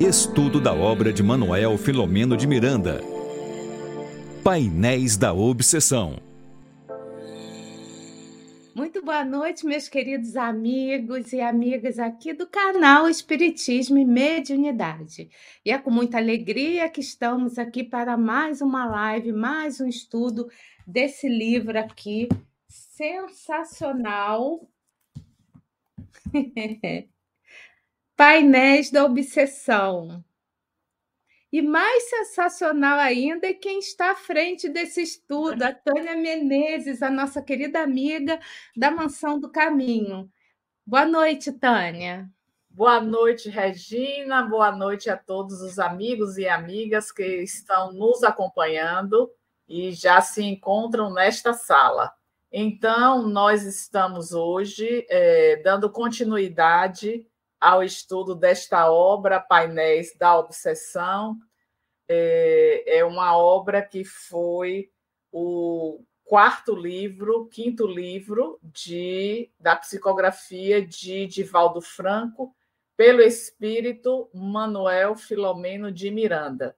Estudo da obra de Manuel Filomeno de Miranda. Painéis da Obsessão. Muito boa noite, meus queridos amigos e amigas aqui do canal Espiritismo e Mediunidade. E é com muita alegria que estamos aqui para mais uma live, mais um estudo desse livro aqui sensacional. Painéis da Obsessão. E mais sensacional ainda é quem está à frente desse estudo, a Tânia Menezes, a nossa querida amiga da Mansão do Caminho. Boa noite, Tânia. Boa noite, Regina. Boa noite a todos os amigos e amigas que estão nos acompanhando e já se encontram nesta sala. Então, nós estamos hoje é, dando continuidade ao estudo desta obra, Painéis da Obsessão. É, é uma obra que foi o quarto livro, quinto livro de, da psicografia de Divaldo Franco, pelo espírito Manuel Filomeno de Miranda.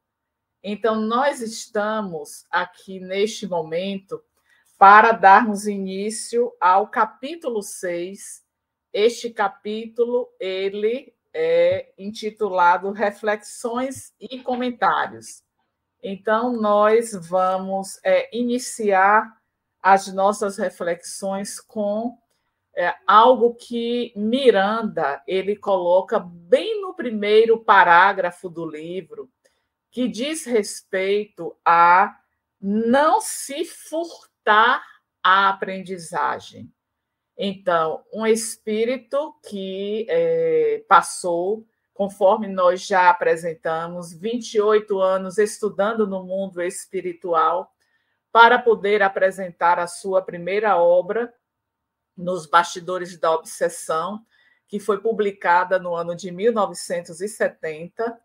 Então, nós estamos aqui neste momento para darmos início ao capítulo 6 este capítulo ele é intitulado Reflexões e Comentários. Então, nós vamos é, iniciar as nossas reflexões com é, algo que Miranda ele coloca bem no primeiro parágrafo do livro, que diz respeito a não se furtar à aprendizagem. Então, um espírito que é, passou, conforme nós já apresentamos, 28 anos estudando no mundo espiritual, para poder apresentar a sua primeira obra, Nos Bastidores da Obsessão, que foi publicada no ano de 1970.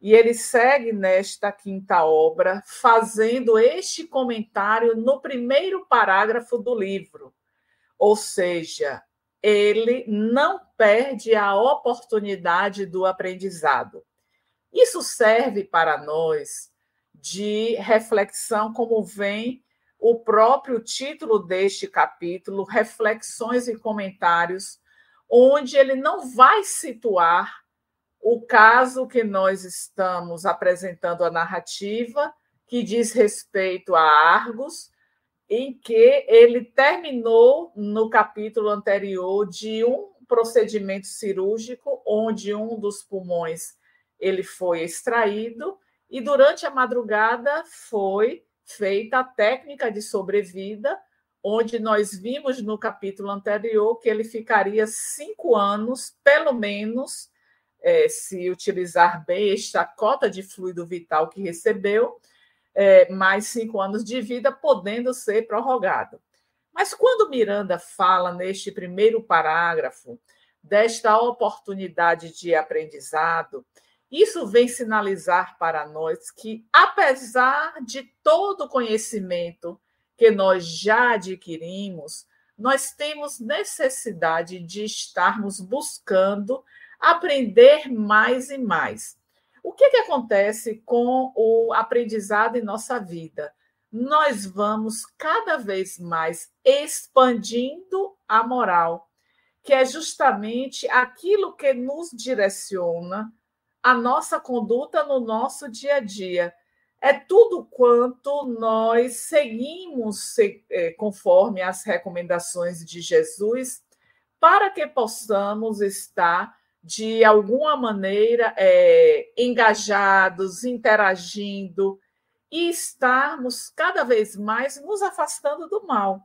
E ele segue nesta quinta obra, fazendo este comentário no primeiro parágrafo do livro ou seja, ele não perde a oportunidade do aprendizado. Isso serve para nós de reflexão, como vem o próprio título deste capítulo, Reflexões e Comentários, onde ele não vai situar o caso que nós estamos apresentando a narrativa, que diz respeito a Argos, em que ele terminou no capítulo anterior de um procedimento cirúrgico onde um dos pulmões ele foi extraído e durante a madrugada foi feita a técnica de sobrevida, onde nós vimos no capítulo anterior que ele ficaria cinco anos, pelo menos, é, se utilizar bem esta cota de fluido vital que recebeu, é, mais cinco anos de vida, podendo ser prorrogado. Mas quando Miranda fala neste primeiro parágrafo desta oportunidade de aprendizado, isso vem sinalizar para nós que, apesar de todo o conhecimento que nós já adquirimos, nós temos necessidade de estarmos buscando aprender mais e mais. O que, que acontece com o aprendizado em nossa vida? Nós vamos cada vez mais expandindo a moral, que é justamente aquilo que nos direciona a nossa conduta no nosso dia a dia. É tudo quanto nós seguimos é, conforme as recomendações de Jesus, para que possamos estar de alguma maneira é, engajados, interagindo e estarmos cada vez mais nos afastando do mal.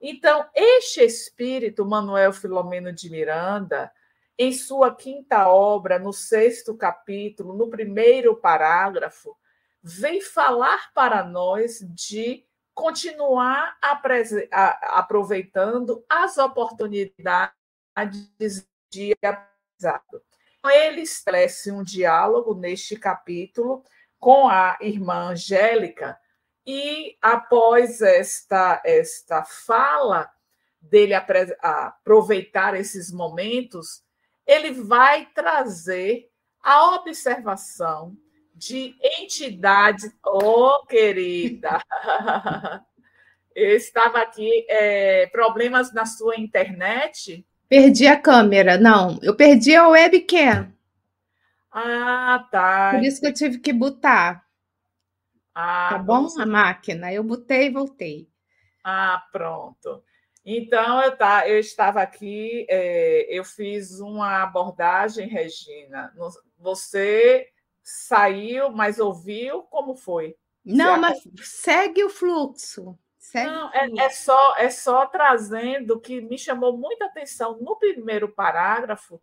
Então, este espírito, Manuel Filomeno de Miranda, em sua quinta obra, no sexto capítulo, no primeiro parágrafo, vem falar para nós de continuar aproveitando as oportunidades de Exato. Então, ele estabelece um diálogo neste capítulo com a irmã Angélica, e após esta, esta fala dele aproveitar esses momentos, ele vai trazer a observação de entidades. Oh, querida! Eu estava aqui, é, problemas na sua internet? Perdi a câmera, não. Eu perdi a webcam. Ah, tá. Por isso que eu tive que botar. Ah, tá bom? A máquina. Eu botei e voltei. Ah, pronto. Então, eu, tá, eu estava aqui, é, eu fiz uma abordagem, Regina. Você saiu, mas ouviu? Como foi? Não, mas segue o fluxo. Não, é, é, só, é só trazendo que me chamou muita atenção no primeiro parágrafo,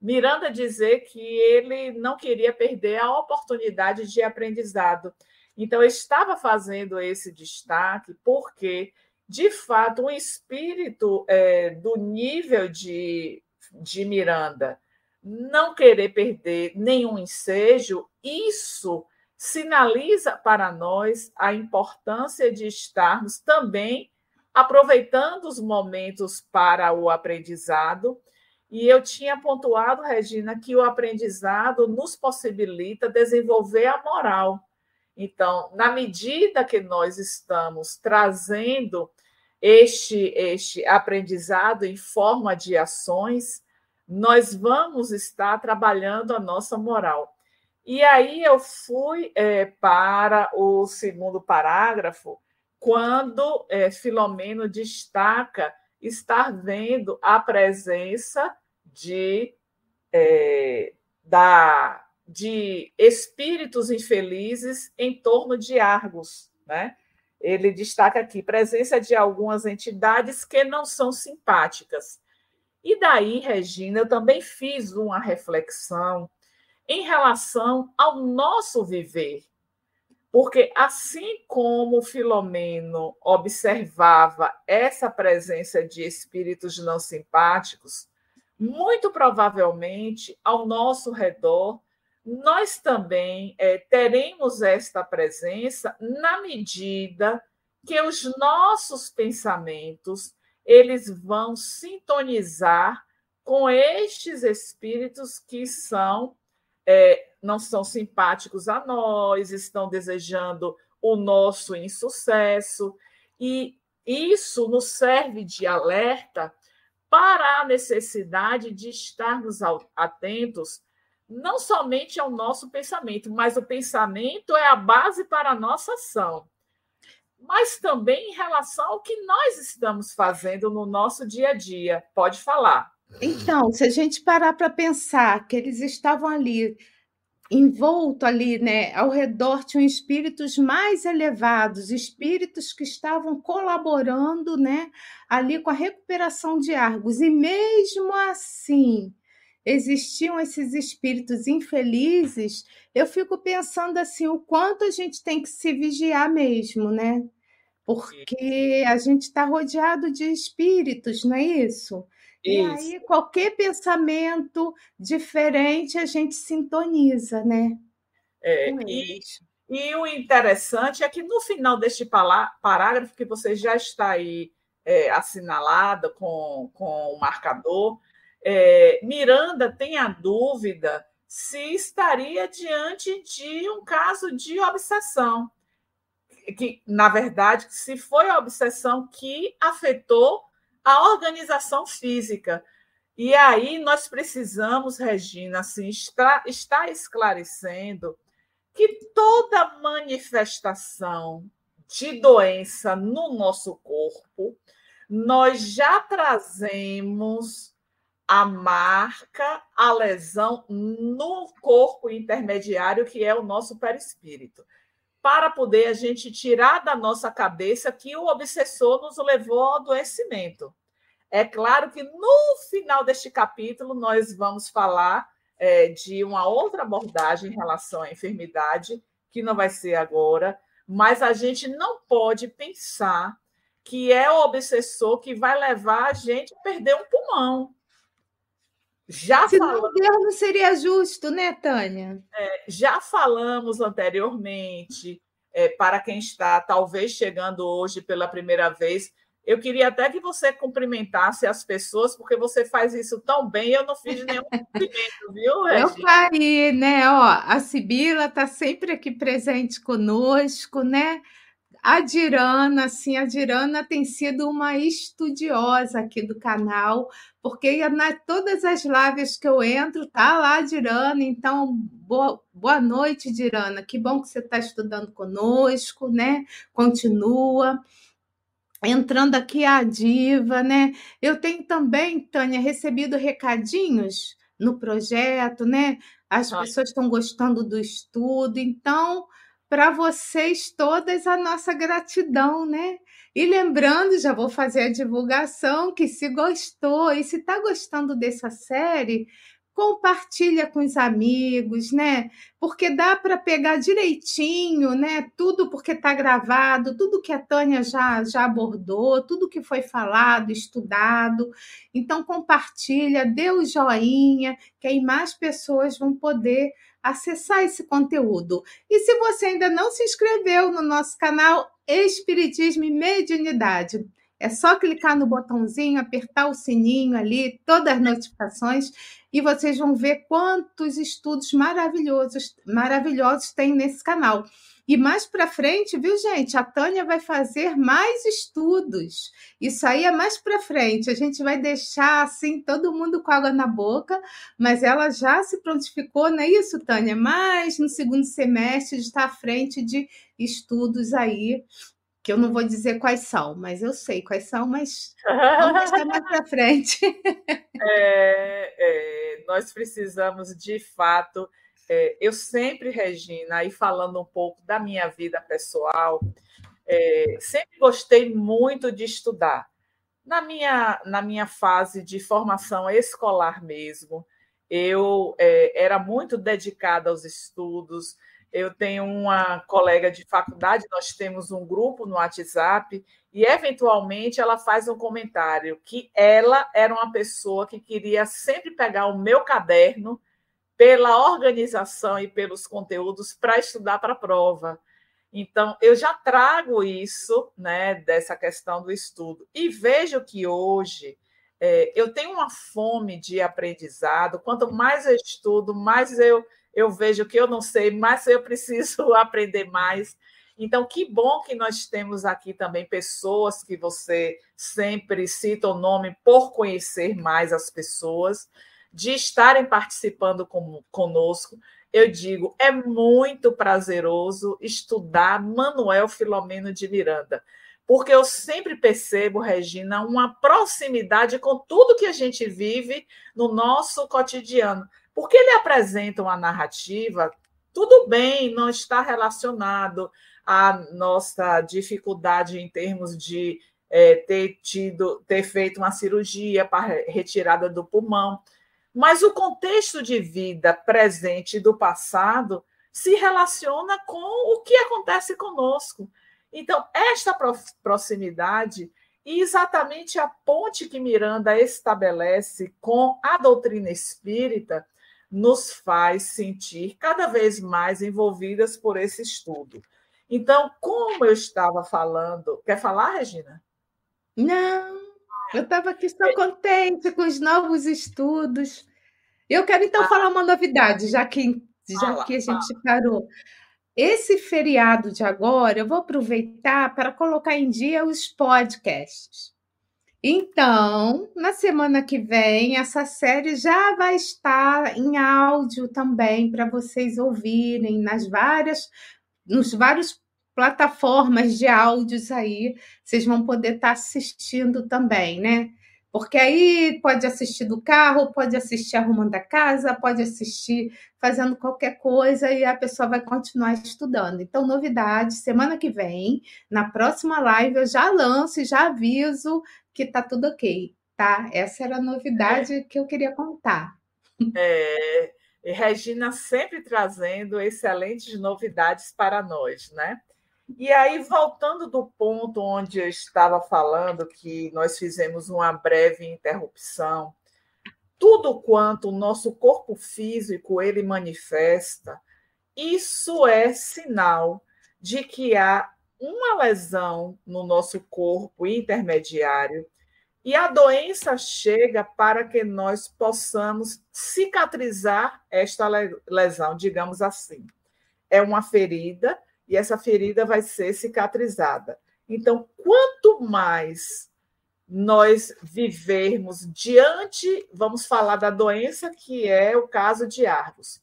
Miranda dizer que ele não queria perder a oportunidade de aprendizado. Então, eu estava fazendo esse destaque porque, de fato, o espírito é, do nível de, de Miranda não querer perder nenhum ensejo, isso sinaliza para nós a importância de estarmos também aproveitando os momentos para o aprendizado. E eu tinha pontuado, Regina, que o aprendizado nos possibilita desenvolver a moral. Então, na medida que nós estamos trazendo este, este aprendizado em forma de ações, nós vamos estar trabalhando a nossa moral. E aí eu fui é, para o segundo parágrafo, quando é, Filomeno destaca estar vendo a presença de, é, da, de espíritos infelizes em torno de Argos. Né? Ele destaca aqui presença de algumas entidades que não são simpáticas e daí, Regina, eu também fiz uma reflexão em relação ao nosso viver. Porque assim como Filomeno observava essa presença de espíritos não simpáticos, muito provavelmente ao nosso redor nós também é, teremos esta presença na medida que os nossos pensamentos eles vão sintonizar com estes espíritos que são é, não são simpáticos a nós, estão desejando o nosso insucesso, e isso nos serve de alerta para a necessidade de estarmos atentos não somente ao nosso pensamento, mas o pensamento é a base para a nossa ação mas também em relação ao que nós estamos fazendo no nosso dia a dia. Pode falar. Então, se a gente parar para pensar que eles estavam ali envolto ali, né, ao redor tinham espíritos mais elevados, espíritos que estavam colaborando, né, ali com a recuperação de Argos. E mesmo assim, existiam esses espíritos infelizes. Eu fico pensando assim, o quanto a gente tem que se vigiar mesmo, né? porque a gente está rodeado de espíritos, não é isso? E aí, qualquer pensamento diferente, a gente sintoniza, né? É, e, e, o interessante é que no final deste parágrafo, que você já está aí é, assinalada com, com o marcador, é, Miranda tem a dúvida se estaria diante de um caso de obsessão. Que, na verdade, se foi a obsessão que afetou a organização física. E aí nós precisamos, Regina, assim, estar, estar esclarecendo que toda manifestação de doença no nosso corpo, nós já trazemos a marca, a lesão no corpo intermediário, que é o nosso perispírito para poder a gente tirar da nossa cabeça que o obsessor nos levou ao adoecimento. É claro que no final deste capítulo nós vamos falar é, de uma outra abordagem em relação à enfermidade, que não vai ser agora, mas a gente não pode pensar que é o obsessor que vai levar a gente a perder um pulmão. Já Se falamos, não seria justo, né, Tânia? É, já falamos anteriormente, é, para quem está talvez chegando hoje pela primeira vez, Eu queria até que você cumprimentasse as pessoas, porque você faz isso tão bem, eu não fiz nenhum cumprimento, viu, Regina? Eu faria, né? Ó, a Sibila está sempre aqui presente conosco, né? A Dirana, assim, a Dirana tem sido uma estudiosa aqui do canal, porque na todas as lives que eu entro, tá lá a Dirana, então boa, boa noite, Dirana. Que bom que você está estudando conosco, né? Continua entrando aqui a diva, né? Eu tenho também, Tânia, recebido recadinhos no projeto, né? As ah. pessoas estão gostando do estudo, então para vocês todas a nossa gratidão, né? E lembrando, já vou fazer a divulgação que se gostou e se está gostando dessa série, compartilha com os amigos, né? Porque dá para pegar direitinho, né? Tudo porque está gravado, tudo que a Tânia já, já abordou, tudo que foi falado, estudado. Então compartilha, dê o joinha, que aí mais pessoas vão poder acessar esse conteúdo. E se você ainda não se inscreveu no nosso canal Espiritismo e Mediunidade, é só clicar no botãozinho, apertar o sininho ali, todas as notificações, e vocês vão ver quantos estudos maravilhosos, maravilhosos tem nesse canal. E mais para frente, viu, gente? A Tânia vai fazer mais estudos. Isso aí é mais para frente. A gente vai deixar assim todo mundo com água na boca, mas ela já se prontificou, não é isso, Tânia? Mas no segundo semestre está à frente de estudos aí que eu não vou dizer quais são, mas eu sei quais são, mas vamos deixar mais para frente. É, é, nós precisamos, de fato, é, eu sempre, Regina, aí falando um pouco da minha vida pessoal, é, sempre gostei muito de estudar. Na minha, na minha fase de formação escolar mesmo, eu é, era muito dedicada aos estudos, eu tenho uma colega de faculdade, nós temos um grupo no WhatsApp, e eventualmente ela faz um comentário que ela era uma pessoa que queria sempre pegar o meu caderno pela organização e pelos conteúdos para estudar para a prova. Então, eu já trago isso, né, dessa questão do estudo. E vejo que hoje é, eu tenho uma fome de aprendizado. Quanto mais eu estudo, mais eu eu vejo que eu não sei, mas eu preciso aprender mais. Então, que bom que nós temos aqui também pessoas que você sempre cita o nome por conhecer mais as pessoas, de estarem participando com, conosco. Eu digo, é muito prazeroso estudar Manuel Filomeno de Miranda, porque eu sempre percebo, Regina, uma proximidade com tudo que a gente vive no nosso cotidiano porque ele apresenta uma narrativa, tudo bem, não está relacionado à nossa dificuldade em termos de é, ter tido, ter feito uma cirurgia para retirada do pulmão, mas o contexto de vida presente do passado se relaciona com o que acontece conosco. Então, esta proximidade e exatamente a ponte que Miranda estabelece com a doutrina espírita nos faz sentir cada vez mais envolvidas por esse estudo. Então, como eu estava falando, quer falar, Regina? Não, eu estava aqui só contente com os novos estudos. Eu quero então ah, falar uma novidade, já que, já fala, que a gente fala. parou. Esse feriado de agora, eu vou aproveitar para colocar em dia os podcasts. Então, na semana que vem, essa série já vai estar em áudio também para vocês ouvirem nas várias, nos vários plataformas de áudios aí, vocês vão poder estar assistindo também, né? Porque aí pode assistir do carro, pode assistir arrumando a casa, pode assistir fazendo qualquer coisa e a pessoa vai continuar estudando. Então, novidade, semana que vem, na próxima live, eu já lanço e já aviso que tá tudo ok, tá? Essa era a novidade é. que eu queria contar. É, Regina sempre trazendo excelentes novidades para nós, né? E aí, voltando do ponto onde eu estava falando, que nós fizemos uma breve interrupção, tudo quanto o nosso corpo físico ele manifesta, isso é sinal de que há uma lesão no nosso corpo intermediário e a doença chega para que nós possamos cicatrizar esta lesão, digamos assim. É uma ferida e essa ferida vai ser cicatrizada. Então, quanto mais nós vivermos diante, vamos falar da doença que é o caso de Argos.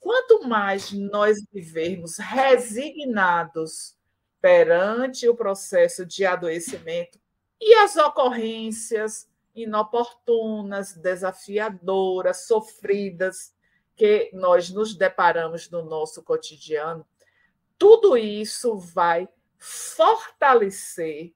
Quanto mais nós vivermos resignados perante o processo de adoecimento e as ocorrências inoportunas, desafiadoras, sofridas que nós nos deparamos no nosso cotidiano, tudo isso vai fortalecer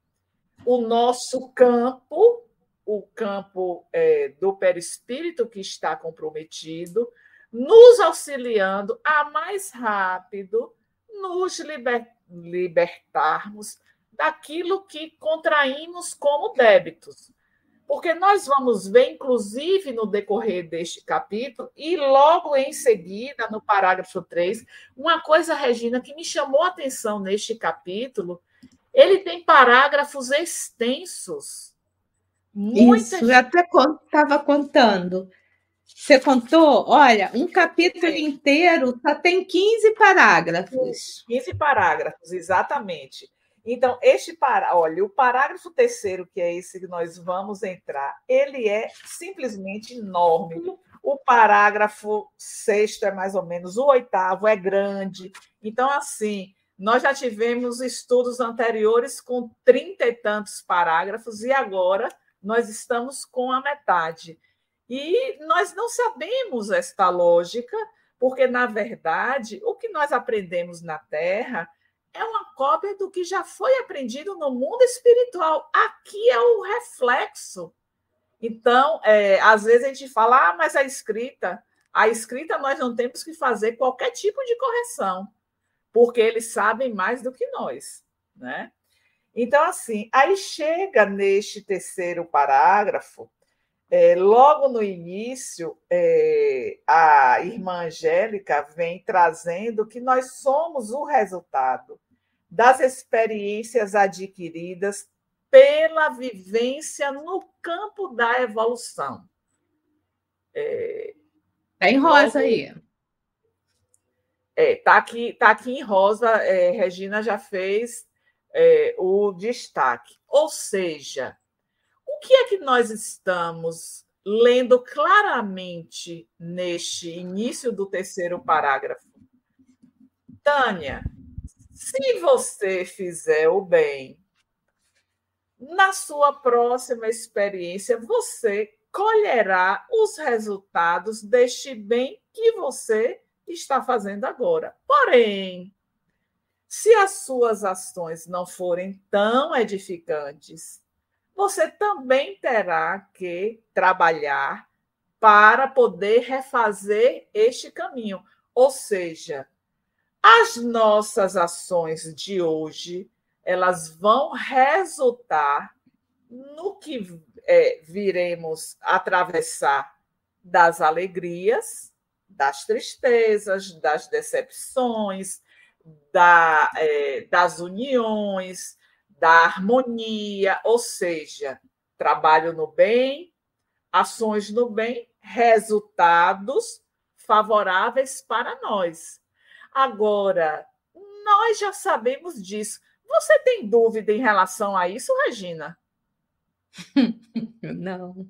o nosso campo, o campo é, do perispírito que está comprometido, nos auxiliando a mais rápido nos liber, libertarmos daquilo que contraímos como débitos. Porque nós vamos ver, inclusive, no decorrer deste capítulo, e logo em seguida, no parágrafo 3, uma coisa, Regina, que me chamou a atenção neste capítulo, ele tem parágrafos extensos. Muitas... Isso, eu até estava contando. Você contou? Olha, um capítulo Sim. inteiro só tem 15 parágrafos. 15 parágrafos, exatamente. Então, este para, olha, o parágrafo terceiro, que é esse que nós vamos entrar, ele é simplesmente enorme. O parágrafo sexto é mais ou menos, o oitavo é grande. Então, assim, nós já tivemos estudos anteriores com trinta e tantos parágrafos, e agora nós estamos com a metade. E nós não sabemos esta lógica, porque, na verdade, o que nós aprendemos na Terra é uma cópia do que já foi aprendido no mundo espiritual. Aqui é o reflexo. Então, é, às vezes a gente fala, ah, mas a escrita, a escrita nós não temos que fazer qualquer tipo de correção, porque eles sabem mais do que nós, né? Então, assim, aí chega neste terceiro parágrafo, é, logo no início, é, a irmã Angélica vem trazendo que nós somos o resultado das experiências adquiridas pela vivência no campo da evolução. É, tá em rosa logo, aí. É, tá aqui, tá aqui em rosa. É, Regina já fez é, o destaque. Ou seja, que é que nós estamos lendo claramente neste início do terceiro parágrafo? Tânia, se você fizer o bem, na sua próxima experiência, você colherá os resultados deste bem que você está fazendo agora. Porém, se as suas ações não forem tão edificantes, você também terá que trabalhar para poder refazer este caminho. Ou seja, as nossas ações de hoje elas vão resultar no que é, viremos atravessar das alegrias, das tristezas, das decepções, da, é, das uniões, da harmonia, ou seja, trabalho no bem, ações no bem, resultados favoráveis para nós. Agora, nós já sabemos disso. Você tem dúvida em relação a isso, Regina? Não.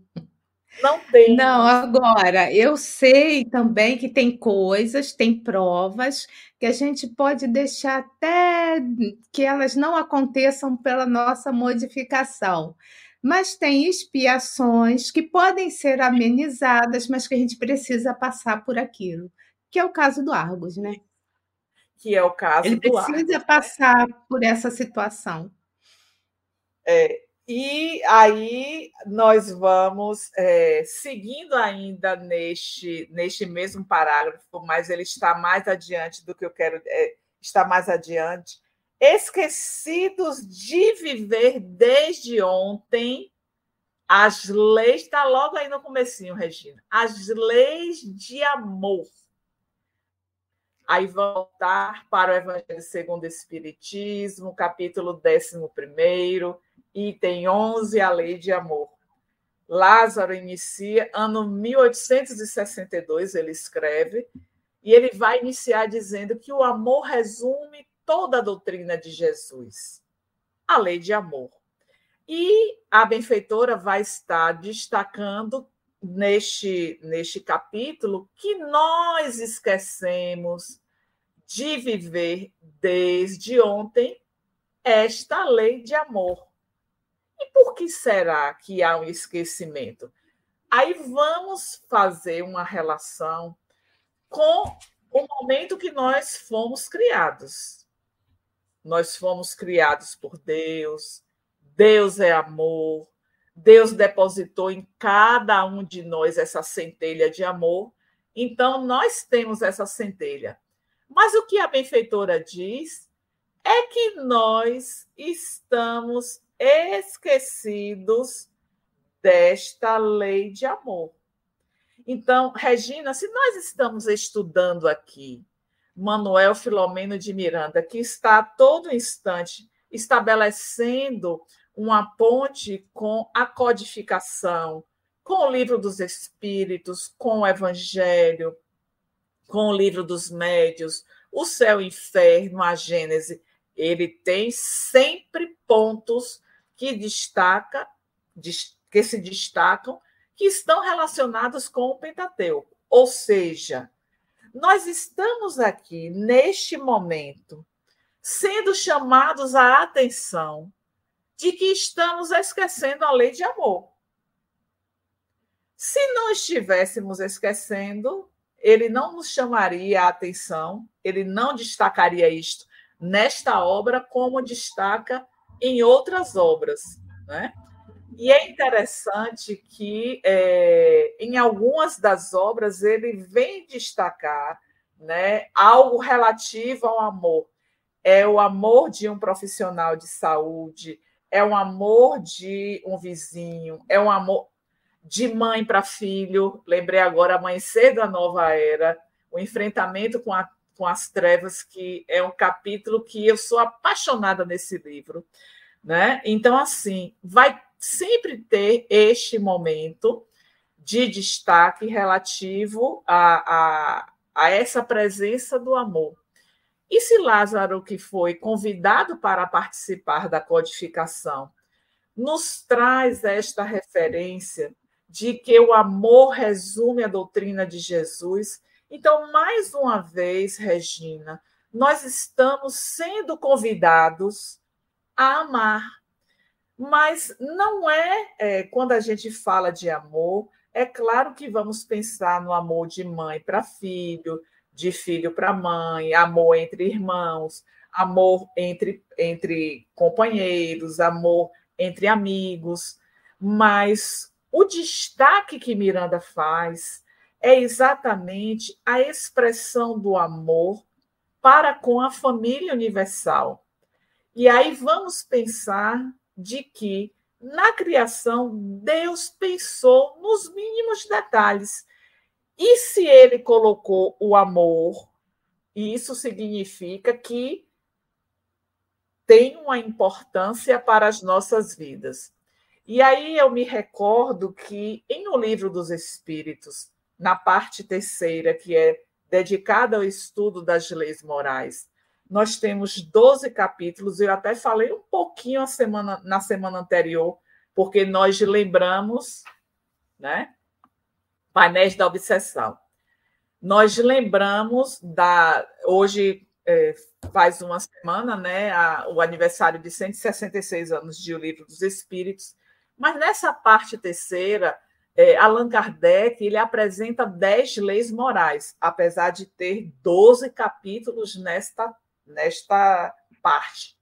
Não tem. Não, agora, eu sei também que tem coisas, tem provas que a gente pode deixar até que elas não aconteçam pela nossa modificação. Mas tem expiações que podem ser amenizadas, mas que a gente precisa passar por aquilo, que é o caso do Argos, né? Que é o caso Ele do Argos. Ele precisa passar por essa situação. É, e aí nós vamos é, seguindo ainda neste, neste mesmo parágrafo, mas ele está mais adiante do que eu quero, é, está mais adiante. Esquecidos de viver desde ontem as leis, está logo aí no comecinho, Regina, as leis de amor. Aí voltar para o Evangelho segundo o Espiritismo, capítulo 11, item 11, a lei de amor. Lázaro inicia, ano 1862, ele escreve, e ele vai iniciar dizendo que o amor resume toda a doutrina de Jesus, a lei de amor. E a benfeitora vai estar destacando neste, neste capítulo que nós esquecemos de viver desde ontem esta lei de amor. E por que será que há um esquecimento? Aí vamos fazer uma relação com o momento que nós fomos criados. Nós fomos criados por Deus, Deus é amor, Deus depositou em cada um de nós essa centelha de amor, então nós temos essa centelha. Mas o que a benfeitora diz é que nós estamos esquecidos desta lei de amor. Então, Regina, se nós estamos estudando aqui Manuel Filomeno de Miranda, que está a todo instante estabelecendo uma ponte com a codificação, com o livro dos Espíritos, com o Evangelho, com o livro dos Médios, o céu e o inferno, a Gênese. Ele tem sempre pontos que destaca, que se destacam, que estão relacionados com o Pentateuco. Ou seja, nós estamos aqui neste momento sendo chamados à atenção de que estamos esquecendo a lei de amor. Se não estivéssemos esquecendo, ele não nos chamaria a atenção, ele não destacaria isto nesta obra como destaca em outras obras. Né? E é interessante que é, em algumas das obras ele vem destacar né, algo relativo ao amor. É o amor de um profissional de saúde, é um amor de um vizinho, é um amor de mãe para filho. Lembrei agora Amanhecer da Nova Era, o enfrentamento com, a, com as trevas, que é um capítulo que eu sou apaixonada nesse livro. Né? Então, assim, vai sempre ter este momento de destaque relativo a, a, a essa presença do amor. E se Lázaro, que foi convidado para participar da codificação, nos traz esta referência de que o amor resume a doutrina de Jesus, então, mais uma vez, Regina, nós estamos sendo convidados a amar. Mas não é, é quando a gente fala de amor, é claro que vamos pensar no amor de mãe para filho, de filho para mãe, amor entre irmãos, amor entre, entre companheiros, amor entre amigos, mas o destaque que Miranda faz é exatamente a expressão do amor para com a família universal. E aí vamos pensar de que na criação Deus pensou nos mínimos detalhes e se ele colocou o amor, isso significa que tem uma importância para as nossas vidas. E aí eu me recordo que em O Livro dos Espíritos, na parte terceira, que é dedicada ao estudo das leis morais, nós temos 12 capítulos, eu até falei um pouquinho semana, na semana anterior, porque nós lembramos, né? painéis da obsessão. Nós lembramos da. Hoje é, faz uma semana, né, a, o aniversário de 166 anos de O Livro dos Espíritos, mas nessa parte terceira, é, Allan Kardec ele apresenta dez leis morais, apesar de ter 12 capítulos nesta, nesta parte.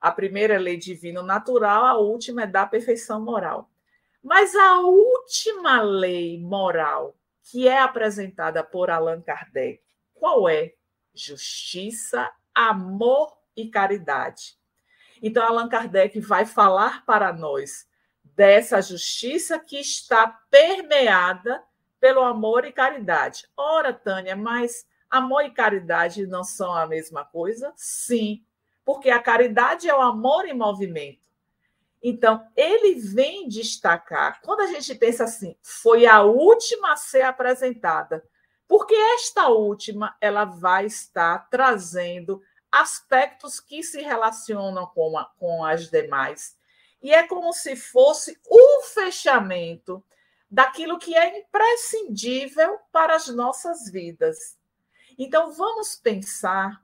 A primeira é lei divino natural, a última é da perfeição moral. Mas a última lei moral que é apresentada por Allan Kardec, qual é? Justiça, amor e caridade. Então, Allan Kardec vai falar para nós dessa justiça que está permeada pelo amor e caridade. Ora, Tânia, mas Amor e caridade não são a mesma coisa? Sim, porque a caridade é o amor em movimento. Então, ele vem destacar, quando a gente pensa assim, foi a última a ser apresentada, porque esta última ela vai estar trazendo aspectos que se relacionam com, a, com as demais. E é como se fosse o fechamento daquilo que é imprescindível para as nossas vidas. Então, vamos pensar,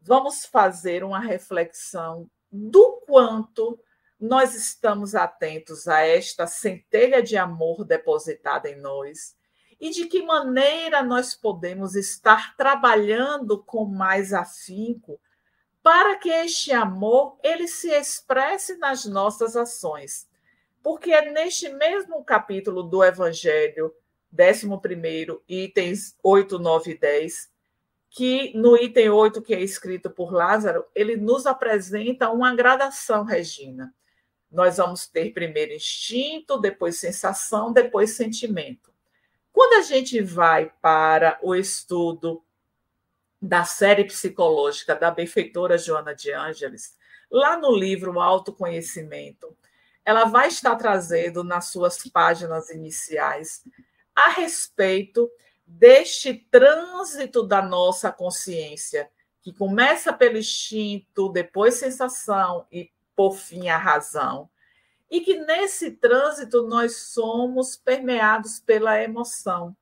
vamos fazer uma reflexão do quanto nós estamos atentos a esta centelha de amor depositada em nós e de que maneira nós podemos estar trabalhando com mais afinco para que este amor ele se expresse nas nossas ações. Porque é neste mesmo capítulo do Evangelho, 11, itens 8, 9 e 10, que no item 8, que é escrito por Lázaro, ele nos apresenta uma gradação, Regina. Nós vamos ter primeiro instinto, depois sensação, depois sentimento. Quando a gente vai para o estudo da série psicológica da benfeitora Joana de Ângeles, lá no livro Autoconhecimento, ela vai estar trazendo nas suas páginas iniciais a respeito deste trânsito da nossa consciência, que começa pelo instinto, depois sensação e por fim a razão, e que nesse trânsito nós somos permeados pela emoção.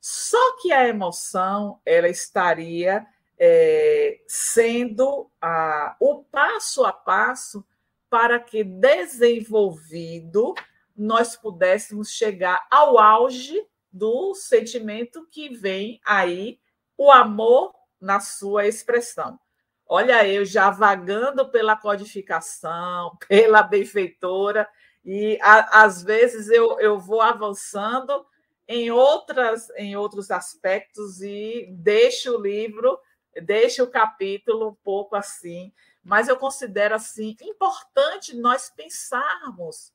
Só que a emoção ela estaria é, sendo a, o passo a passo para que desenvolvido nós pudéssemos chegar ao auge do sentimento que vem aí o amor na sua expressão. Olha, eu já vagando pela codificação, pela benfeitora, e a, às vezes eu, eu vou avançando em, outras, em outros aspectos e deixo o livro, deixo o capítulo um pouco assim, mas eu considero assim importante nós pensarmos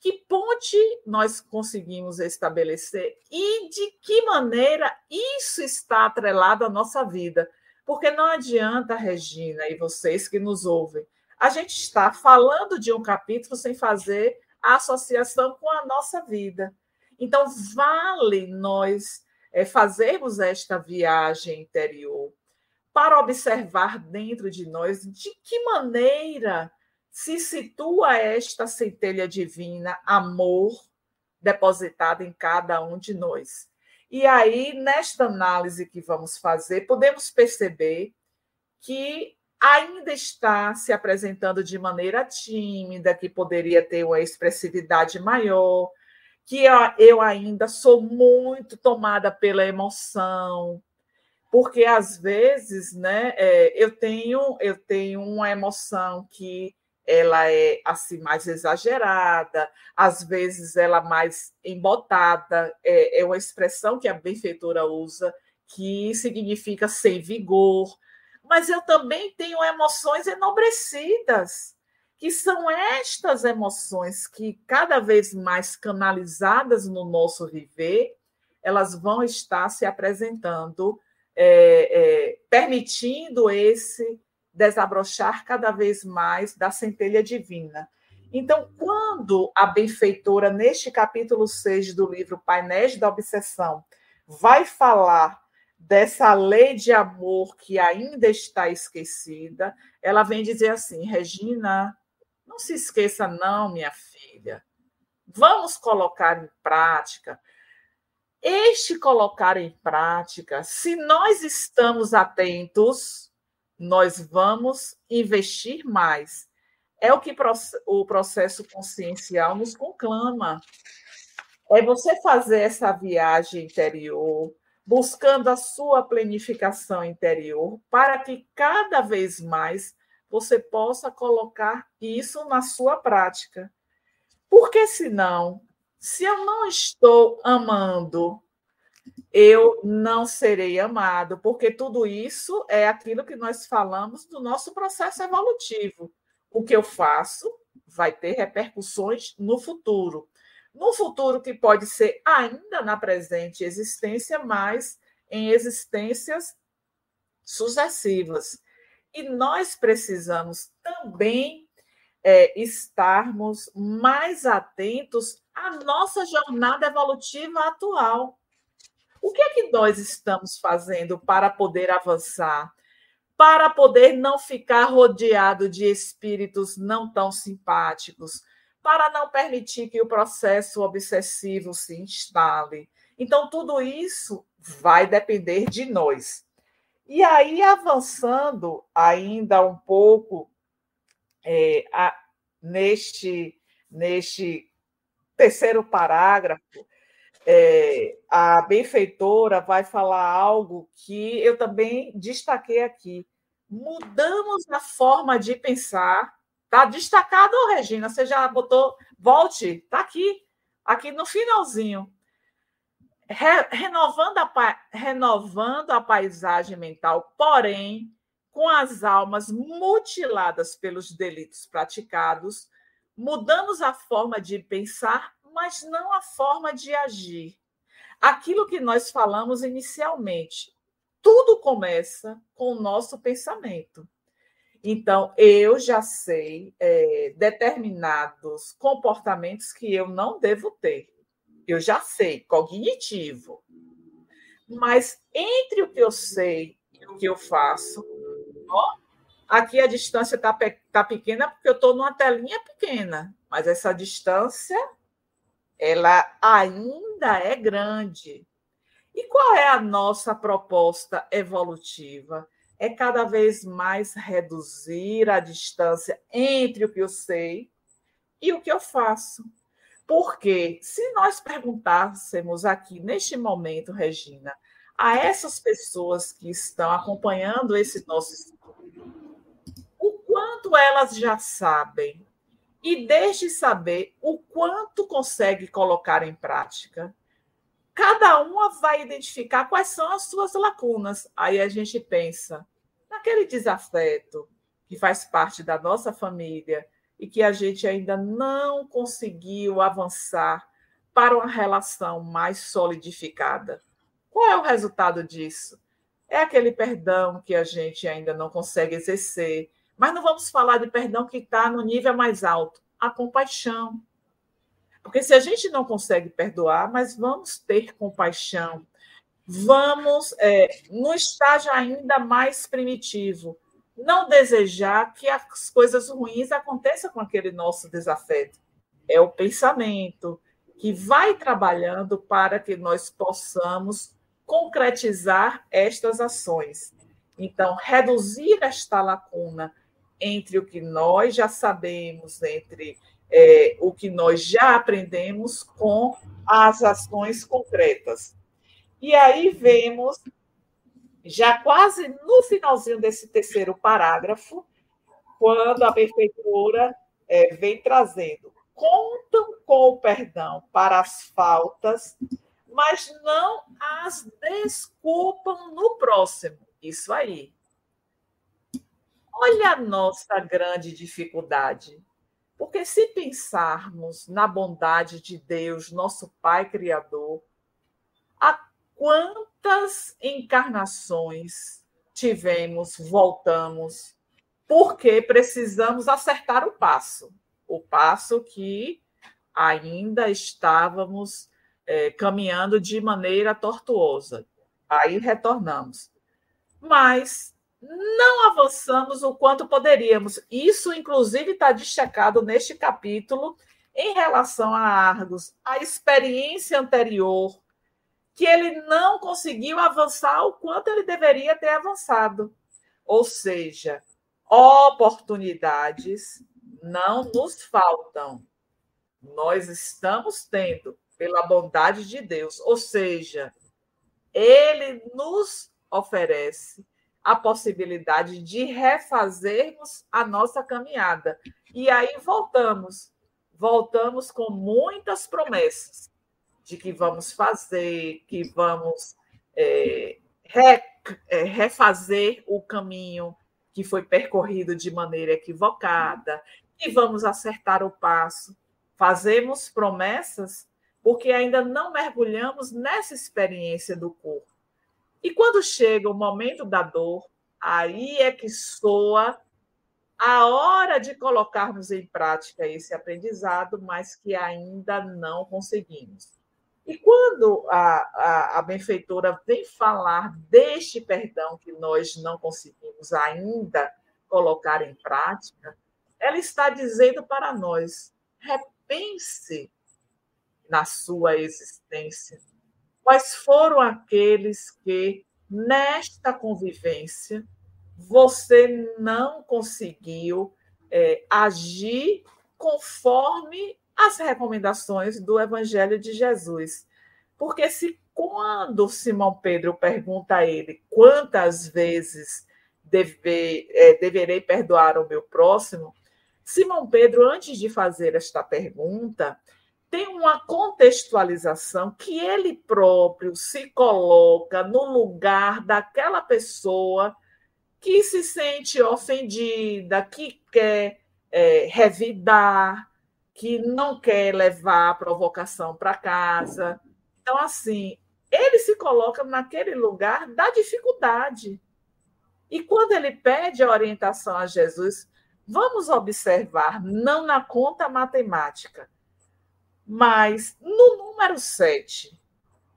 que ponte nós conseguimos estabelecer e de que maneira isso está atrelado à nossa vida. Porque não adianta, Regina, e vocês que nos ouvem, a gente está falando de um capítulo sem fazer a associação com a nossa vida. Então, vale nós é, fazermos esta viagem interior para observar dentro de nós de que maneira se situa esta centelha divina, amor, depositada em cada um de nós. E aí, nesta análise que vamos fazer, podemos perceber que ainda está se apresentando de maneira tímida, que poderia ter uma expressividade maior, que eu ainda sou muito tomada pela emoção, porque às vezes, né, é, eu tenho eu tenho uma emoção que ela é assim mais exagerada, às vezes ela mais embotada, é, é uma expressão que a benfeitora usa que significa sem vigor, mas eu também tenho emoções enobrecidas, que são estas emoções que cada vez mais canalizadas no nosso viver, elas vão estar se apresentando, é, é, permitindo esse desabrochar cada vez mais da centelha divina. Então, quando a benfeitora, neste capítulo 6 do livro Painéis da Obsessão, vai falar dessa lei de amor que ainda está esquecida, ela vem dizer assim: Regina, não se esqueça, não, minha filha. Vamos colocar em prática. Este colocar em prática, se nós estamos atentos, nós vamos investir mais. É o que o processo consciencial nos conclama. É você fazer essa viagem interior, buscando a sua planificação interior, para que cada vez mais você possa colocar isso na sua prática. Porque senão, se eu não estou amando eu não serei amado, porque tudo isso é aquilo que nós falamos do nosso processo evolutivo. O que eu faço vai ter repercussões no futuro. No futuro que pode ser ainda na presente existência, mas em existências sucessivas. E nós precisamos também é, estarmos mais atentos à nossa jornada evolutiva atual. O que é que nós estamos fazendo para poder avançar? Para poder não ficar rodeado de espíritos não tão simpáticos, para não permitir que o processo obsessivo se instale. Então, tudo isso vai depender de nós. E aí, avançando ainda um pouco é, a, neste, neste terceiro parágrafo, é, a benfeitora vai falar algo que eu também destaquei aqui. Mudamos a forma de pensar. Está destacado, Regina? Você já botou. Volte, está aqui, aqui no finalzinho re, renovando, a, renovando a paisagem mental, porém, com as almas mutiladas pelos delitos praticados, mudamos a forma de pensar, mas não a forma de agir. Aquilo que nós falamos inicialmente, tudo começa com o nosso pensamento. Então, eu já sei é, determinados comportamentos que eu não devo ter eu já sei, cognitivo. Mas entre o que eu sei e o que eu faço, ó, aqui a distância está tá pequena porque eu estou numa telinha pequena, mas essa distância ela ainda é grande. E qual é a nossa proposta evolutiva? É cada vez mais reduzir a distância entre o que eu sei e o que eu faço. Porque se nós perguntássemos aqui, neste momento, Regina, a essas pessoas que estão acompanhando esse nosso estudo, o quanto elas já sabem e deixe saber o quanto consegue colocar em prática. Cada uma vai identificar quais são as suas lacunas. Aí a gente pensa naquele desafeto que faz parte da nossa família, e que a gente ainda não conseguiu avançar para uma relação mais solidificada. Qual é o resultado disso? É aquele perdão que a gente ainda não consegue exercer. Mas não vamos falar de perdão que está no nível mais alto a compaixão. Porque se a gente não consegue perdoar, mas vamos ter compaixão, vamos, é, no estágio ainda mais primitivo, não desejar que as coisas ruins aconteçam com aquele nosso desafeto. É o pensamento que vai trabalhando para que nós possamos concretizar estas ações. Então, reduzir esta lacuna entre o que nós já sabemos, entre é, o que nós já aprendemos com as ações concretas. E aí vemos já quase no finalzinho desse terceiro parágrafo, quando a prefeitura é, vem trazendo, contam com o perdão para as faltas, mas não as desculpam no próximo. Isso aí. Olha a nossa grande dificuldade. Porque se pensarmos na bondade de Deus, nosso Pai Criador, quantas encarnações tivemos, voltamos, porque precisamos acertar o passo, o passo que ainda estávamos é, caminhando de maneira tortuosa. Aí retornamos. Mas não avançamos o quanto poderíamos. Isso, inclusive, está destacado neste capítulo em relação a Argos, a experiência anterior que ele não conseguiu avançar o quanto ele deveria ter avançado. Ou seja, oportunidades não nos faltam. Nós estamos tendo pela bondade de Deus, ou seja, ele nos oferece a possibilidade de refazermos a nossa caminhada. E aí voltamos, voltamos com muitas promessas de que vamos fazer, que vamos é, re, é, refazer o caminho que foi percorrido de maneira equivocada, e vamos acertar o passo. Fazemos promessas porque ainda não mergulhamos nessa experiência do corpo. E quando chega o momento da dor, aí é que soa a hora de colocarmos em prática esse aprendizado, mas que ainda não conseguimos. E quando a, a, a benfeitora vem falar deste perdão que nós não conseguimos ainda colocar em prática, ela está dizendo para nós: repense na sua existência. Quais foram aqueles que, nesta convivência, você não conseguiu é, agir conforme as recomendações do Evangelho de Jesus. Porque se quando Simão Pedro pergunta a ele quantas vezes deve, é, deverei perdoar o meu próximo, Simão Pedro, antes de fazer esta pergunta, tem uma contextualização que ele próprio se coloca no lugar daquela pessoa que se sente ofendida, que quer é, revidar, que não quer levar a provocação para casa. Então, assim, ele se coloca naquele lugar da dificuldade. E quando ele pede a orientação a Jesus, vamos observar, não na conta matemática, mas no número 7,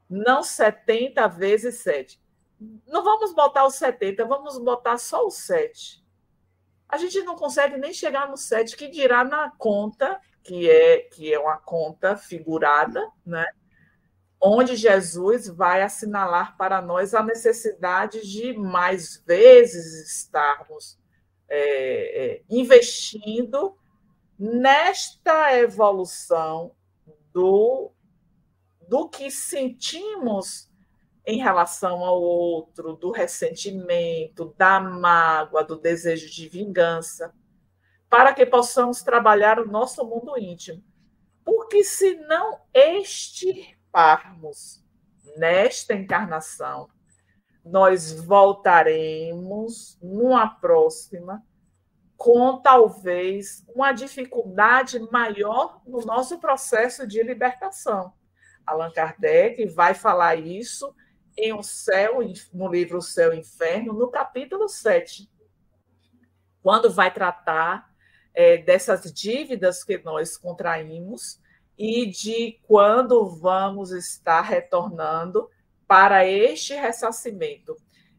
não 70 vezes 7. Não vamos botar o 70, vamos botar só o 7. A gente não consegue nem chegar no 7, que dirá na conta, que é, que é uma conta figurada, né? onde Jesus vai assinalar para nós a necessidade de mais vezes estarmos é, é, investindo nesta evolução do, do que sentimos em relação ao outro, do ressentimento, da mágoa, do desejo de vingança, para que possamos trabalhar o nosso mundo íntimo. Porque se não extirparmos nesta encarnação, nós voltaremos numa próxima com talvez uma dificuldade maior no nosso processo de libertação. Allan Kardec vai falar isso em o céu, no livro O Céu e o Inferno, no capítulo 7, quando vai tratar é, dessas dívidas que nós contraímos e de quando vamos estar retornando para este ressarcimento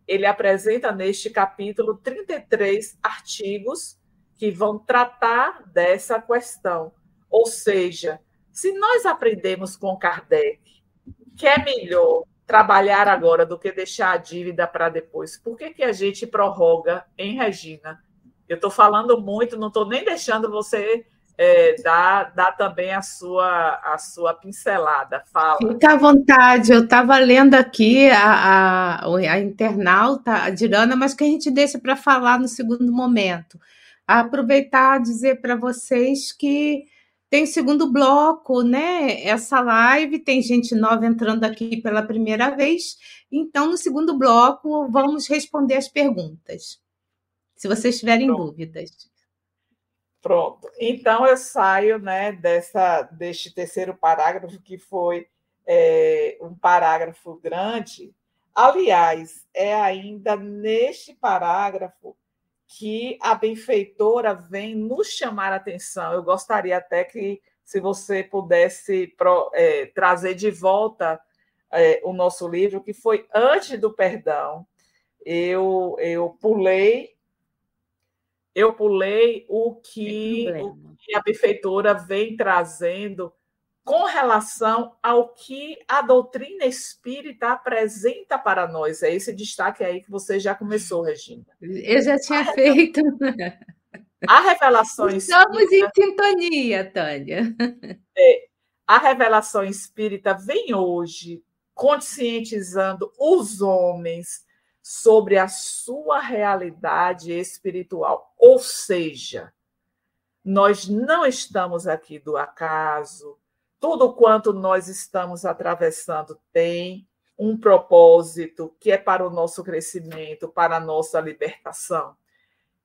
ele apresenta neste capítulo 33 artigos que vão tratar dessa questão. Ou seja, se nós aprendemos com Kardec que é melhor trabalhar agora do que deixar a dívida para depois, por que, que a gente prorroga em Regina? Eu estou falando muito, não estou nem deixando você é, dá, dá também a sua, a sua pincelada. Fala. Fica à vontade, eu estava lendo aqui a, a, a internauta, a Dirana, mas que a gente deixa para falar no segundo momento. Aproveitar dizer para vocês que tem segundo bloco, né? Essa live tem gente nova entrando aqui pela primeira vez. Então, no segundo bloco, vamos responder as perguntas. Se vocês tiverem Pronto. dúvidas. Pronto. Então eu saio né, dessa, deste terceiro parágrafo, que foi é, um parágrafo grande. Aliás, é ainda neste parágrafo que a benfeitora vem nos chamar a atenção. Eu gostaria até que, se você pudesse pro, é, trazer de volta é, o nosso livro, que foi antes do perdão. Eu, eu pulei eu pulei o que, o que a prefeitura vem trazendo com relação ao que a doutrina espírita apresenta para nós. É esse destaque aí que você já começou, Regina. Eu já tinha a feito. A revelação Estamos espírita... em sintonia, Tânia. É, a revelação espírita vem hoje conscientizando os homens sobre a sua realidade espiritual. Ou seja, nós não estamos aqui do acaso. Tudo quanto nós estamos atravessando tem um propósito que é para o nosso crescimento, para a nossa libertação.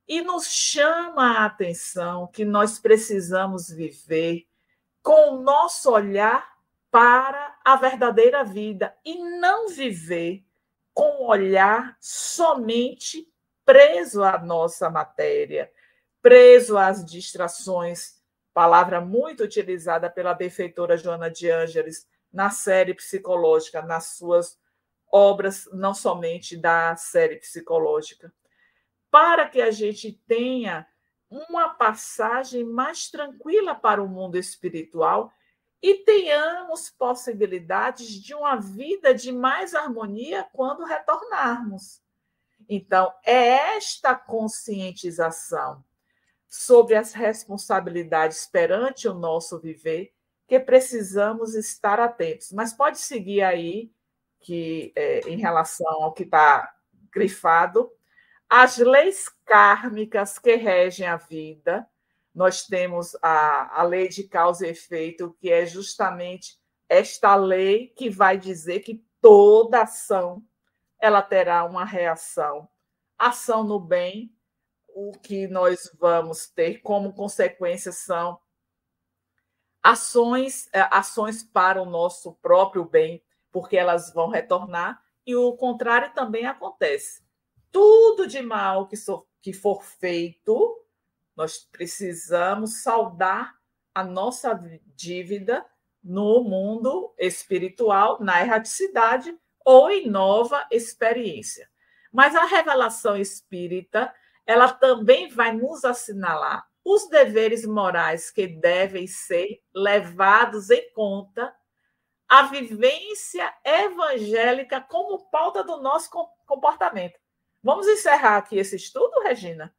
E nos chama a atenção que nós precisamos viver com o nosso olhar para a verdadeira vida e não viver com um olhar somente preso à nossa matéria, preso às distrações, palavra muito utilizada pela benfeitora Joana de Ângeles na série psicológica, nas suas obras, não somente da série psicológica, para que a gente tenha uma passagem mais tranquila para o mundo espiritual e tenhamos possibilidades de uma vida de mais harmonia quando retornarmos. Então, é esta conscientização sobre as responsabilidades perante o nosso viver que precisamos estar atentos. Mas pode seguir aí, que é, em relação ao que está grifado, as leis kármicas que regem a vida. Nós temos a, a lei de causa e efeito, que é justamente esta lei que vai dizer que toda ação ela terá uma reação. Ação no bem, o que nós vamos ter como consequência são ações, é, ações para o nosso próprio bem, porque elas vão retornar, e o contrário também acontece. Tudo de mal que, so, que for feito, nós precisamos saldar a nossa dívida no mundo espiritual, na erraticidade, ou em nova experiência. Mas a revelação espírita, ela também vai nos assinalar os deveres morais que devem ser levados em conta, a vivência evangélica como pauta do nosso comportamento. Vamos encerrar aqui esse estudo, Regina?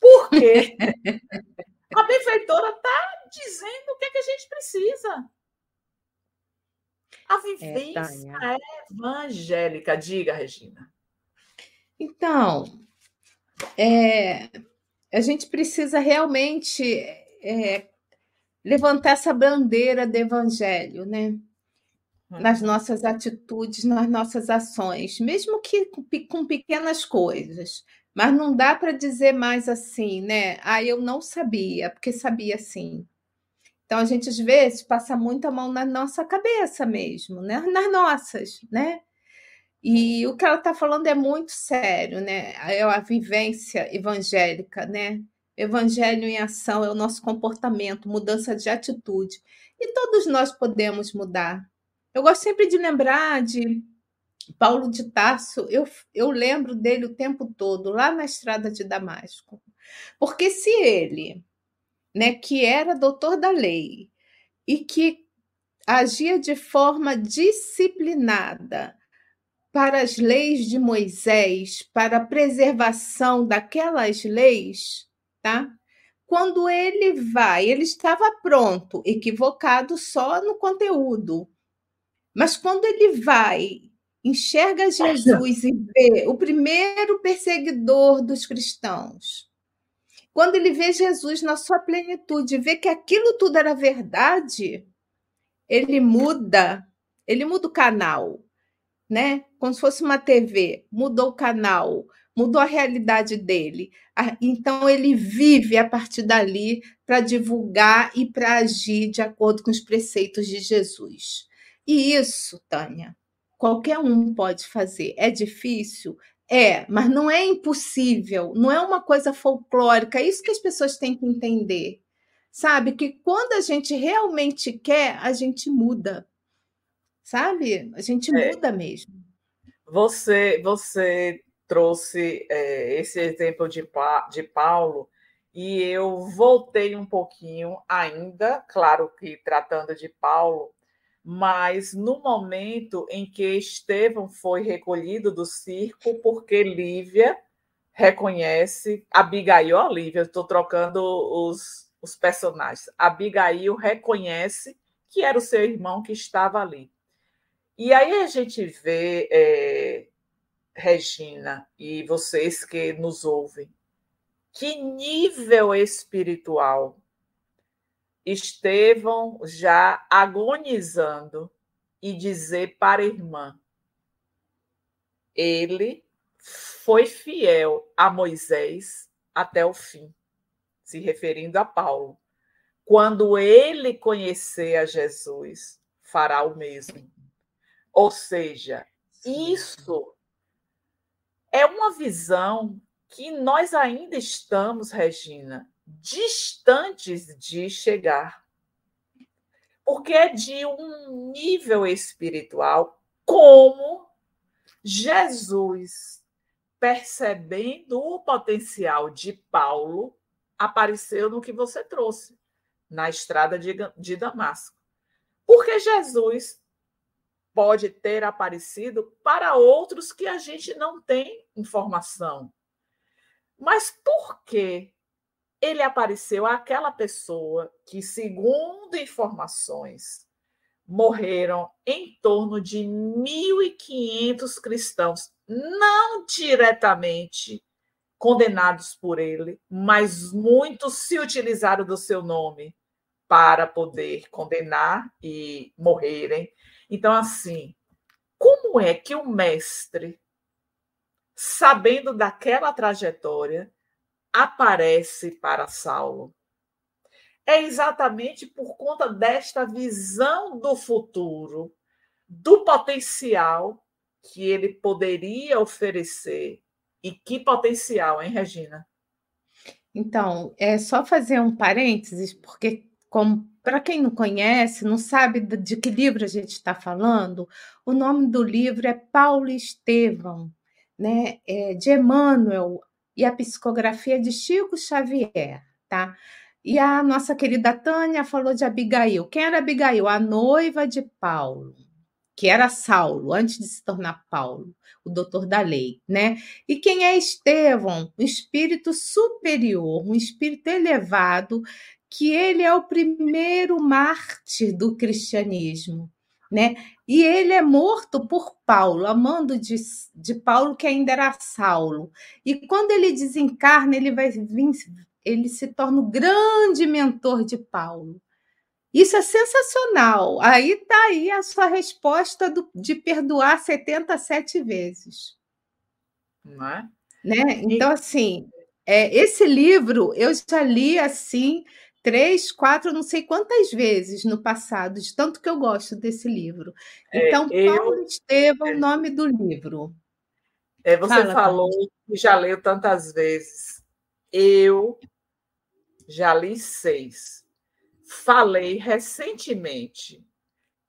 Porque a benfeitora está dizendo o que, é que a gente precisa. A é, vivência é, evangélica. Diga, Regina. Então, é, a gente precisa realmente é, levantar essa bandeira do evangelho, né? Nas uhum. nossas atitudes, nas nossas ações, mesmo que com pequenas coisas. Mas não dá para dizer mais assim, né? Ah, eu não sabia, porque sabia sim. Então a gente às vezes passa muita mão na nossa cabeça mesmo, né? Nas nossas, né? E o que ela está falando é muito sério, né? É a vivência evangélica, né? Evangelho em ação é o nosso comportamento, mudança de atitude. E todos nós podemos mudar. Eu gosto sempre de lembrar de Paulo de Tarso, eu, eu lembro dele o tempo todo, lá na estrada de Damasco. Porque se ele né, que era doutor da lei e que agia de forma disciplinada para as leis de Moisés, para a preservação daquelas leis, tá? Quando ele vai, ele estava pronto, equivocado só no conteúdo. Mas quando ele vai, enxerga Jesus e vê o primeiro perseguidor dos cristãos, quando ele vê Jesus na sua plenitude, vê que aquilo tudo era verdade, ele muda, ele muda o canal, né? Como se fosse uma TV, mudou o canal, mudou a realidade dele. Então ele vive a partir dali para divulgar e para agir de acordo com os preceitos de Jesus. E isso, Tânia, qualquer um pode fazer. É difícil? É, mas não é impossível, não é uma coisa folclórica, é isso que as pessoas têm que entender. Sabe? Que quando a gente realmente quer, a gente muda. Sabe? A gente é. muda mesmo. Você, você trouxe é, esse exemplo de, de Paulo e eu voltei um pouquinho ainda, claro que tratando de Paulo, mas no momento em que Estevão foi recolhido do circo, porque Lívia reconhece, Abigail, ó, Lívia, estou trocando os, os personagens. Abigail reconhece que era o seu irmão que estava ali. E aí a gente vê, é, Regina, e vocês que nos ouvem, que nível espiritual Estevão já agonizando e dizer para a irmã: ele foi fiel a Moisés até o fim, se referindo a Paulo. Quando ele conhecer a Jesus, fará o mesmo. Ou seja, isso uma visão que nós ainda estamos, Regina, distantes de chegar. Porque é de um nível espiritual como Jesus, percebendo o potencial de Paulo, apareceu no que você trouxe, na estrada de, Damasco. Porque Jesus pode ter aparecido para outros que a gente não tem informação. Mas por que ele apareceu àquela pessoa que, segundo informações, morreram em torno de 1.500 cristãos, não diretamente condenados por ele, mas muitos se utilizaram do seu nome para poder condenar e morrerem. Então, assim, como é que o mestre, sabendo daquela trajetória, aparece para Saulo? É exatamente por conta desta visão do futuro, do potencial que ele poderia oferecer. E que potencial, hein, Regina? Então, é só fazer um parênteses, porque como para quem não conhece, não sabe de que livro a gente está falando, o nome do livro é Paulo Estevão, né? É de Emmanuel e a psicografia de Chico Xavier, tá? E a nossa querida Tânia falou de Abigail. Quem era Abigail? A noiva de Paulo, que era Saulo, antes de se tornar Paulo, o doutor da lei, né? E quem é Estevão? Um espírito superior, um espírito elevado que ele é o primeiro mártir do cristianismo, né? E ele é morto por Paulo, amando de, de Paulo que ainda era Saulo. E quando ele desencarna, ele vai vir, ele se torna o grande mentor de Paulo. Isso é sensacional. Aí está aí a sua resposta do, de perdoar 77 vezes. Não é? Né? Então, assim, é, esse livro eu já li assim três, quatro, não sei quantas vezes no passado, de tanto que eu gosto desse livro. É, então, é, eu... Paulo Estevam, o nome do livro. É, você Fala, falou que já leu tantas vezes. Eu já li seis. Falei recentemente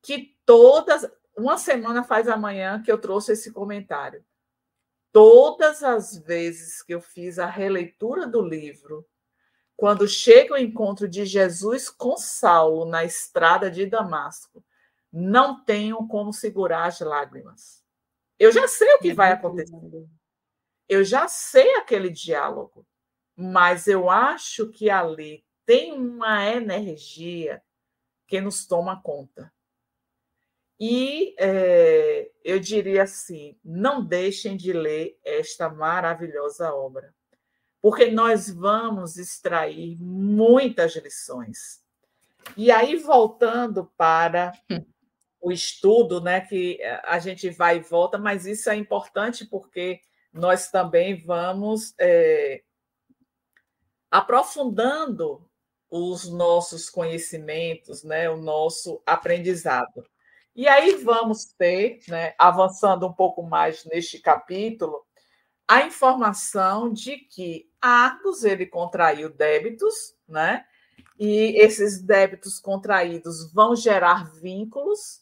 que todas. Uma semana faz amanhã que eu trouxe esse comentário. Todas as vezes que eu fiz a releitura do livro, quando chega o encontro de Jesus com Saulo na estrada de Damasco, não tenho como segurar as lágrimas. Eu já sei o que é vai acontecer. Eu já sei aquele diálogo, mas eu acho que ali tem uma energia que nos toma conta. E é, eu diria assim: não deixem de ler esta maravilhosa obra porque nós vamos extrair muitas lições. E aí, voltando para o estudo, né, que a gente vai e volta, mas isso é importante porque nós também vamos é, aprofundando os nossos conhecimentos, né, o nosso aprendizado. E aí vamos ter, né, avançando um pouco mais neste capítulo, a informação de que Argos ele contraiu débitos, né? E esses débitos contraídos vão gerar vínculos,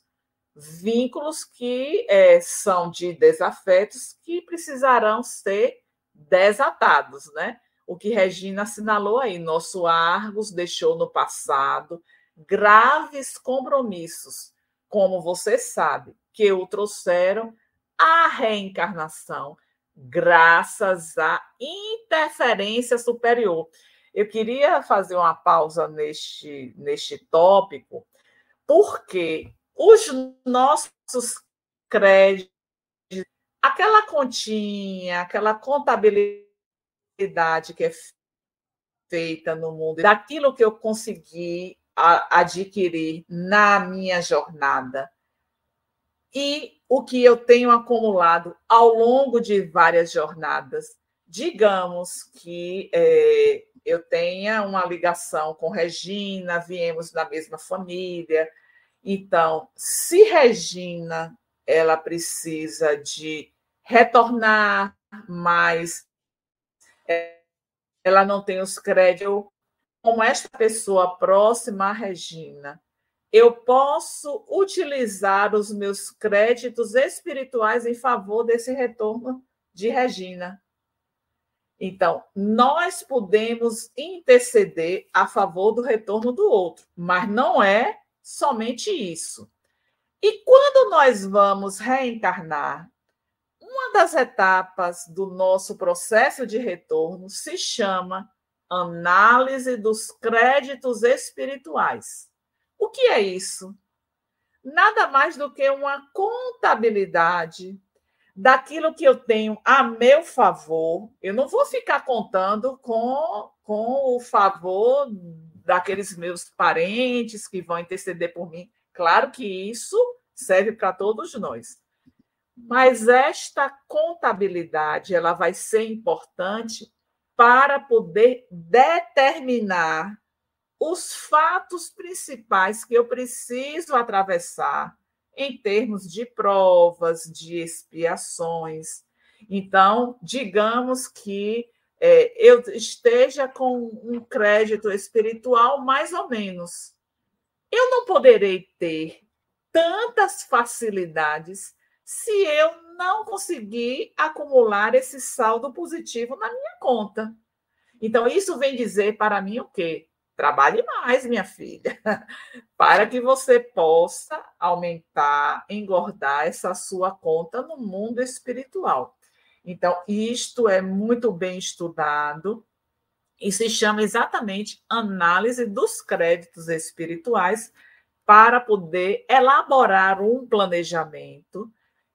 vínculos que é, são de desafetos que precisarão ser desatados, né? O que Regina assinalou aí, nosso Argos deixou no passado graves compromissos, como você sabe, que o trouxeram à reencarnação graças à interferência superior. Eu queria fazer uma pausa neste, neste tópico, porque os nossos créditos, aquela continha, aquela contabilidade que é feita no mundo, daquilo que eu consegui adquirir na minha jornada, e o que eu tenho acumulado ao longo de várias jornadas. Digamos que é, eu tenha uma ligação com Regina, viemos da mesma família. Então, se Regina ela precisa de retornar mas ela não tem os créditos como esta pessoa próxima a Regina. Eu posso utilizar os meus créditos espirituais em favor desse retorno de Regina. Então, nós podemos interceder a favor do retorno do outro, mas não é somente isso. E quando nós vamos reencarnar, uma das etapas do nosso processo de retorno se chama análise dos créditos espirituais. O que é isso? Nada mais do que uma contabilidade daquilo que eu tenho a meu favor. Eu não vou ficar contando com, com o favor daqueles meus parentes que vão interceder por mim. Claro que isso serve para todos nós. Mas esta contabilidade ela vai ser importante para poder determinar os fatos principais que eu preciso atravessar em termos de provas, de expiações. Então, digamos que é, eu esteja com um crédito espiritual mais ou menos. Eu não poderei ter tantas facilidades se eu não conseguir acumular esse saldo positivo na minha conta. Então, isso vem dizer para mim o quê? Trabalhe mais, minha filha, para que você possa aumentar, engordar essa sua conta no mundo espiritual. Então, isto é muito bem estudado e se chama exatamente análise dos créditos espirituais para poder elaborar um planejamento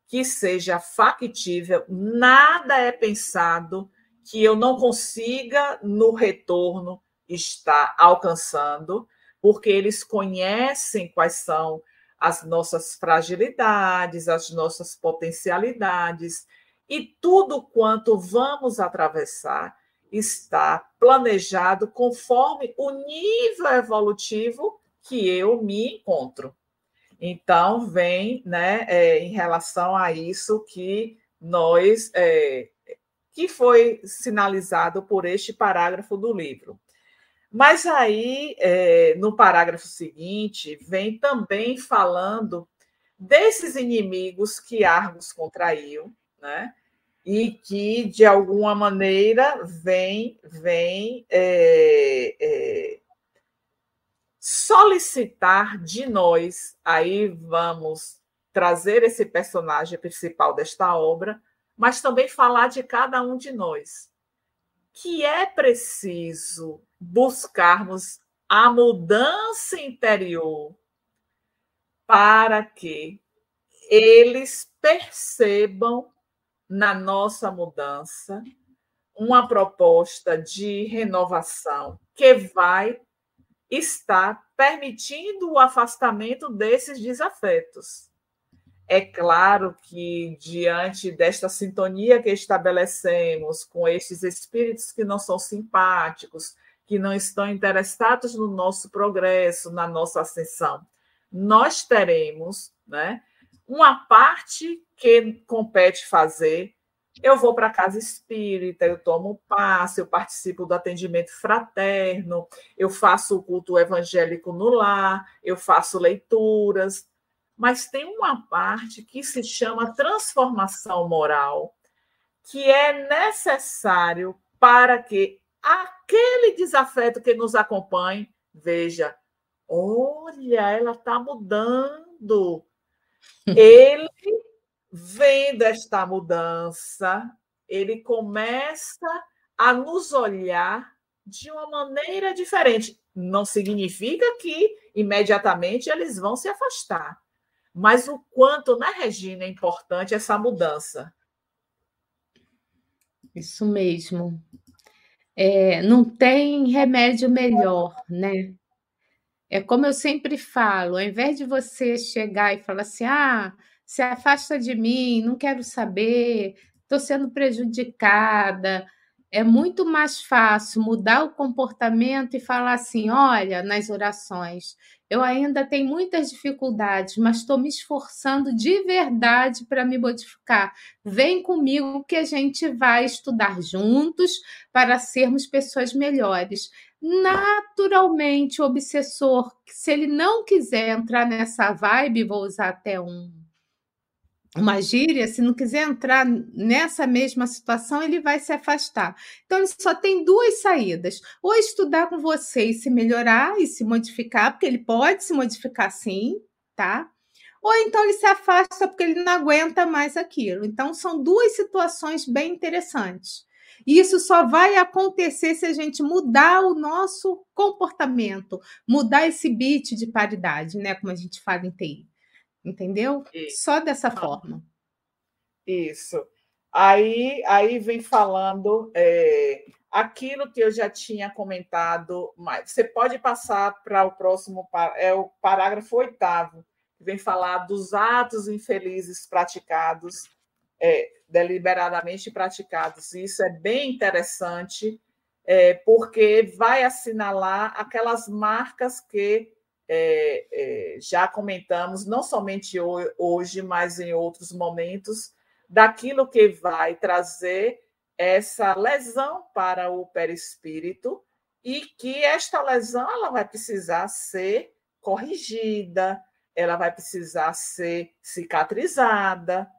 que seja factível. Nada é pensado que eu não consiga no retorno está alcançando, porque eles conhecem quais são as nossas fragilidades, as nossas potencialidades, e tudo quanto vamos atravessar está planejado conforme o nível evolutivo que eu me encontro. Então, vem né, é, em relação a isso que nós, é, que foi sinalizado por este parágrafo do livro. Mas aí, é, no parágrafo seguinte, vem também falando desses inimigos que Argos contraiu, né? E que, de alguma maneira, vem, vem é, é, solicitar de nós, aí vamos trazer esse personagem principal desta obra, mas também falar de cada um de nós, que é preciso buscarmos a mudança interior para que eles percebam na nossa mudança uma proposta de renovação que vai estar permitindo o afastamento desses desafetos. É claro que, diante desta sintonia que estabelecemos com estes espíritos que não são simpáticos, que não estão interessados no nosso progresso, na nossa ascensão. Nós teremos né, uma parte que compete fazer. Eu vou para a casa espírita, eu tomo passe, eu participo do atendimento fraterno, eu faço o culto evangélico no lar, eu faço leituras. Mas tem uma parte que se chama transformação moral, que é necessário para que aquele desafeto que nos acompanha, veja, olha, ela está mudando. Ele, vendo esta mudança, ele começa a nos olhar de uma maneira diferente. Não significa que imediatamente eles vão se afastar, mas o quanto, né, Regina, é importante essa mudança. Isso mesmo é, não tem remédio melhor, né? É como eu sempre falo, ao invés de você chegar e falar assim, ah, se afasta de mim, não quero saber, estou sendo prejudicada, é muito mais fácil mudar o comportamento e falar assim: olha, nas orações, eu ainda tenho muitas dificuldades, mas estou me esforçando de verdade para me modificar. Vem comigo que a gente vai estudar juntos para sermos pessoas melhores. Naturalmente, o obsessor, se ele não quiser entrar nessa vibe, vou usar até um uma gíria, se não quiser entrar nessa mesma situação, ele vai se afastar. Então, ele só tem duas saídas: ou estudar com você e se melhorar e se modificar, porque ele pode se modificar sim, tá? Ou então ele se afasta porque ele não aguenta mais aquilo. Então, são duas situações bem interessantes. E isso só vai acontecer se a gente mudar o nosso comportamento, mudar esse beat de paridade, né? Como a gente fala em TI entendeu? Isso. Só dessa forma. Isso. Aí, aí vem falando é, aquilo que eu já tinha comentado, mas você pode passar para o próximo, é o parágrafo oitavo, que vem falar dos atos infelizes praticados, é, deliberadamente praticados. Isso é bem interessante, é, porque vai assinalar aquelas marcas que é, é, já comentamos, não somente hoje, mas em outros momentos, daquilo que vai trazer essa lesão para o perispírito e que esta lesão ela vai precisar ser corrigida, ela vai precisar ser cicatrizada,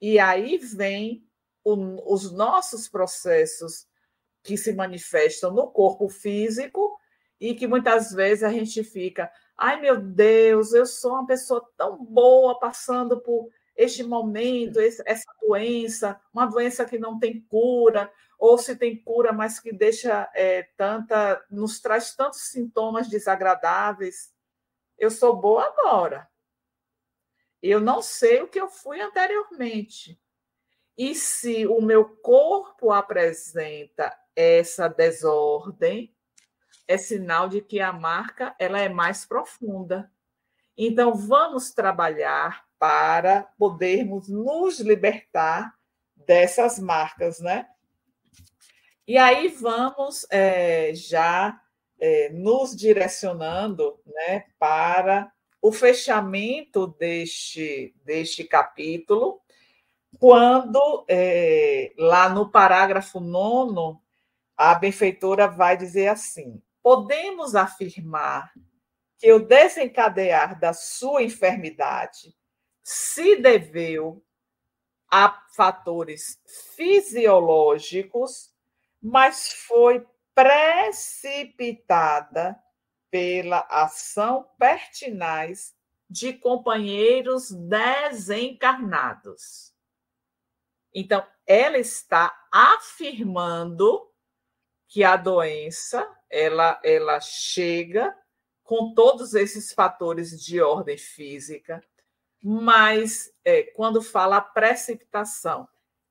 e aí vem o, os nossos processos que se manifestam no corpo físico e que muitas vezes a gente fica, Ai, meu Deus, eu sou uma pessoa tão boa passando por este momento, essa doença, uma doença que não tem cura, ou se tem cura, mas que deixa é, tanta, nos traz tantos sintomas desagradáveis. Eu sou boa agora. Eu não sei o que eu fui anteriormente. E se o meu corpo apresenta essa desordem, é sinal de que a marca ela é mais profunda. Então, vamos trabalhar para podermos nos libertar dessas marcas, né? E aí vamos é, já é, nos direcionando né, para o fechamento deste, deste capítulo, quando é, lá no parágrafo nono, a benfeitora vai dizer assim: podemos afirmar que o desencadear da sua enfermidade se deveu a fatores fisiológicos, mas foi precipitada pela ação pertinaz de companheiros desencarnados. Então, ela está afirmando que a doença ela, ela chega com todos esses fatores de ordem física, mas é, quando fala a precipitação,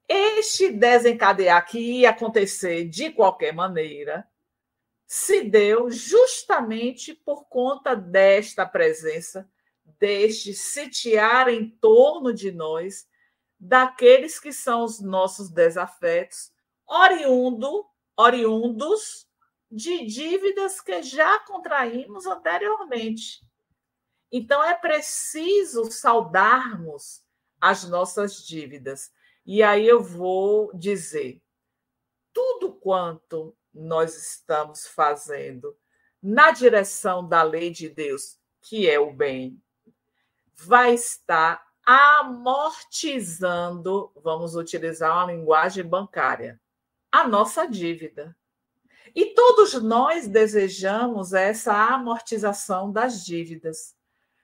este desencadear que ia acontecer de qualquer maneira se deu justamente por conta desta presença, deste sitiar em torno de nós daqueles que são os nossos desafetos, oriundo oriundos de dívidas que já contraímos anteriormente. Então, é preciso saudarmos as nossas dívidas. E aí eu vou dizer: tudo quanto nós estamos fazendo na direção da lei de Deus, que é o bem, vai estar amortizando, vamos utilizar uma linguagem bancária, a nossa dívida. E todos nós desejamos essa amortização das dívidas.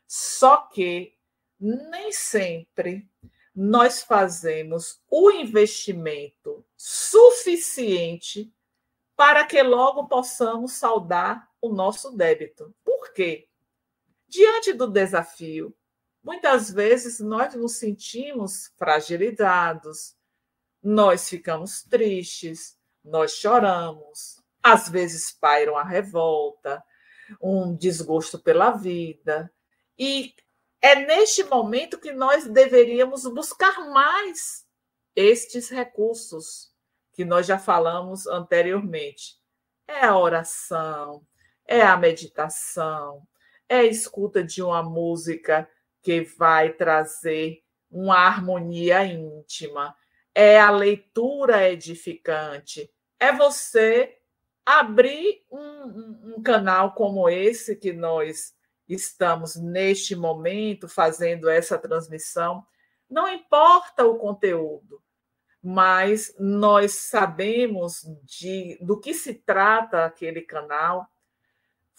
Só que nem sempre nós fazemos o investimento suficiente para que logo possamos saldar o nosso débito. Por quê? Diante do desafio, muitas vezes nós nos sentimos fragilizados, nós ficamos tristes, nós choramos, às vezes pairam a revolta, um desgosto pela vida. E é neste momento que nós deveríamos buscar mais estes recursos que nós já falamos anteriormente. É a oração, é a meditação, é a escuta de uma música que vai trazer uma harmonia íntima, é a leitura edificante, é você abrir um, um, canal como esse que nós estamos neste momento fazendo essa transmissão. Não importa o conteúdo, mas nós sabemos de, do que se trata aquele canal.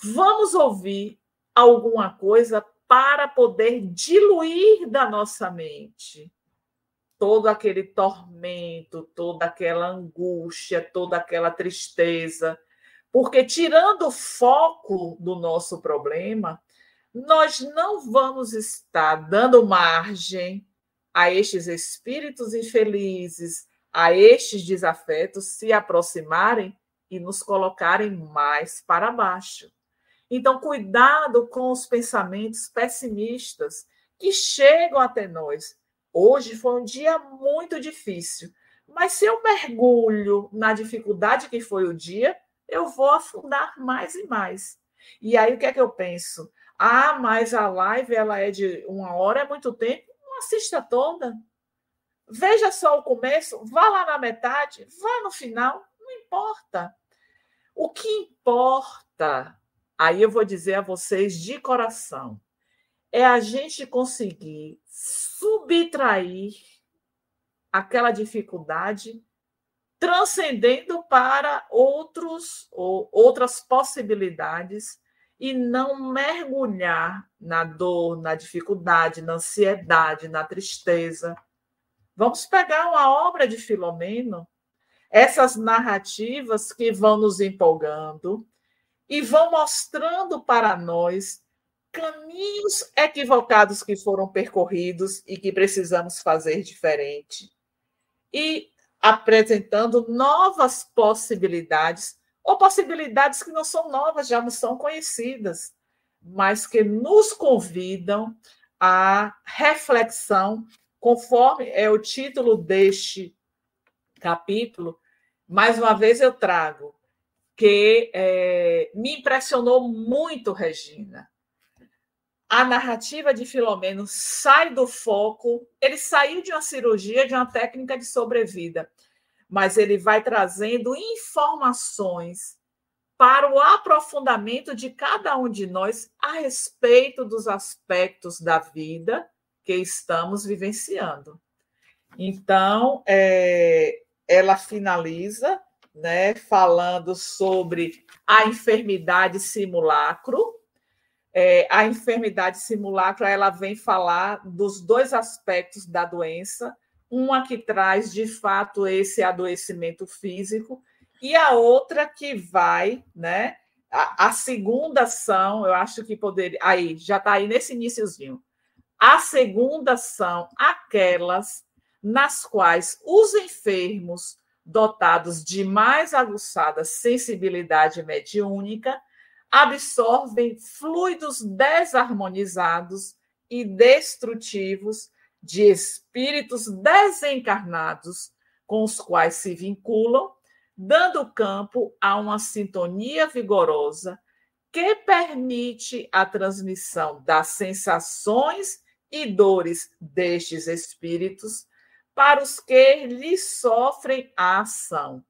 Vamos ouvir alguma coisa para poder diluir da nossa mente todo aquele tormento, toda aquela angústia, toda aquela tristeza. Porque tirando o foco do nosso problema, nós não vamos estar dando margem a estes espíritos infelizes, a estes desafetos se aproximarem e nos colocarem mais para baixo. Então, cuidado com os pensamentos pessimistas que chegam até nós. Hoje foi um dia muito difícil, mas se eu mergulho na dificuldade que foi o dia, eu vou afundar mais e mais. E aí o que é que eu penso? Ah, mas a live ela é de uma hora, é muito tempo. Não assista toda. Veja só o começo, vá lá na metade, vá no final, não importa. O que importa aí eu vou dizer a vocês de coração, é a gente conseguir subtrair aquela dificuldade transcendendo para outros ou outras possibilidades e não mergulhar na dor, na dificuldade, na ansiedade, na tristeza. Vamos pegar uma obra de Filomeno, essas narrativas que vão nos empolgando, e vão mostrando para nós caminhos equivocados que foram percorridos e que precisamos fazer diferente. E apresentando novas possibilidades, ou possibilidades que não são novas, já não são conhecidas, mas que nos convidam à reflexão, conforme é o título deste capítulo. Mais uma vez eu trago que é, me impressionou muito, Regina. A narrativa de Filomeno sai do foco, ele saiu de uma cirurgia, de uma técnica de sobrevida, mas ele vai trazendo informações para o aprofundamento de cada um de nós a respeito dos aspectos da vida que estamos vivenciando. Então, é, ela finaliza né, falando sobre a enfermidade simulacro. É, a enfermidade simulacro ela vem falar dos dois aspectos da doença, uma que traz de fato esse adoecimento físico e a outra que vai, né? A, a segunda são, eu acho que poderia, aí já está aí nesse iníciozinho. A segunda são aquelas nas quais os enfermos dotados de mais aguçada sensibilidade mediúnica, absorvem fluidos desarmonizados e destrutivos de espíritos desencarnados com os quais se vinculam, dando campo a uma sintonia vigorosa que permite a transmissão das sensações e dores destes espíritos para os que lhe sofrem a ação,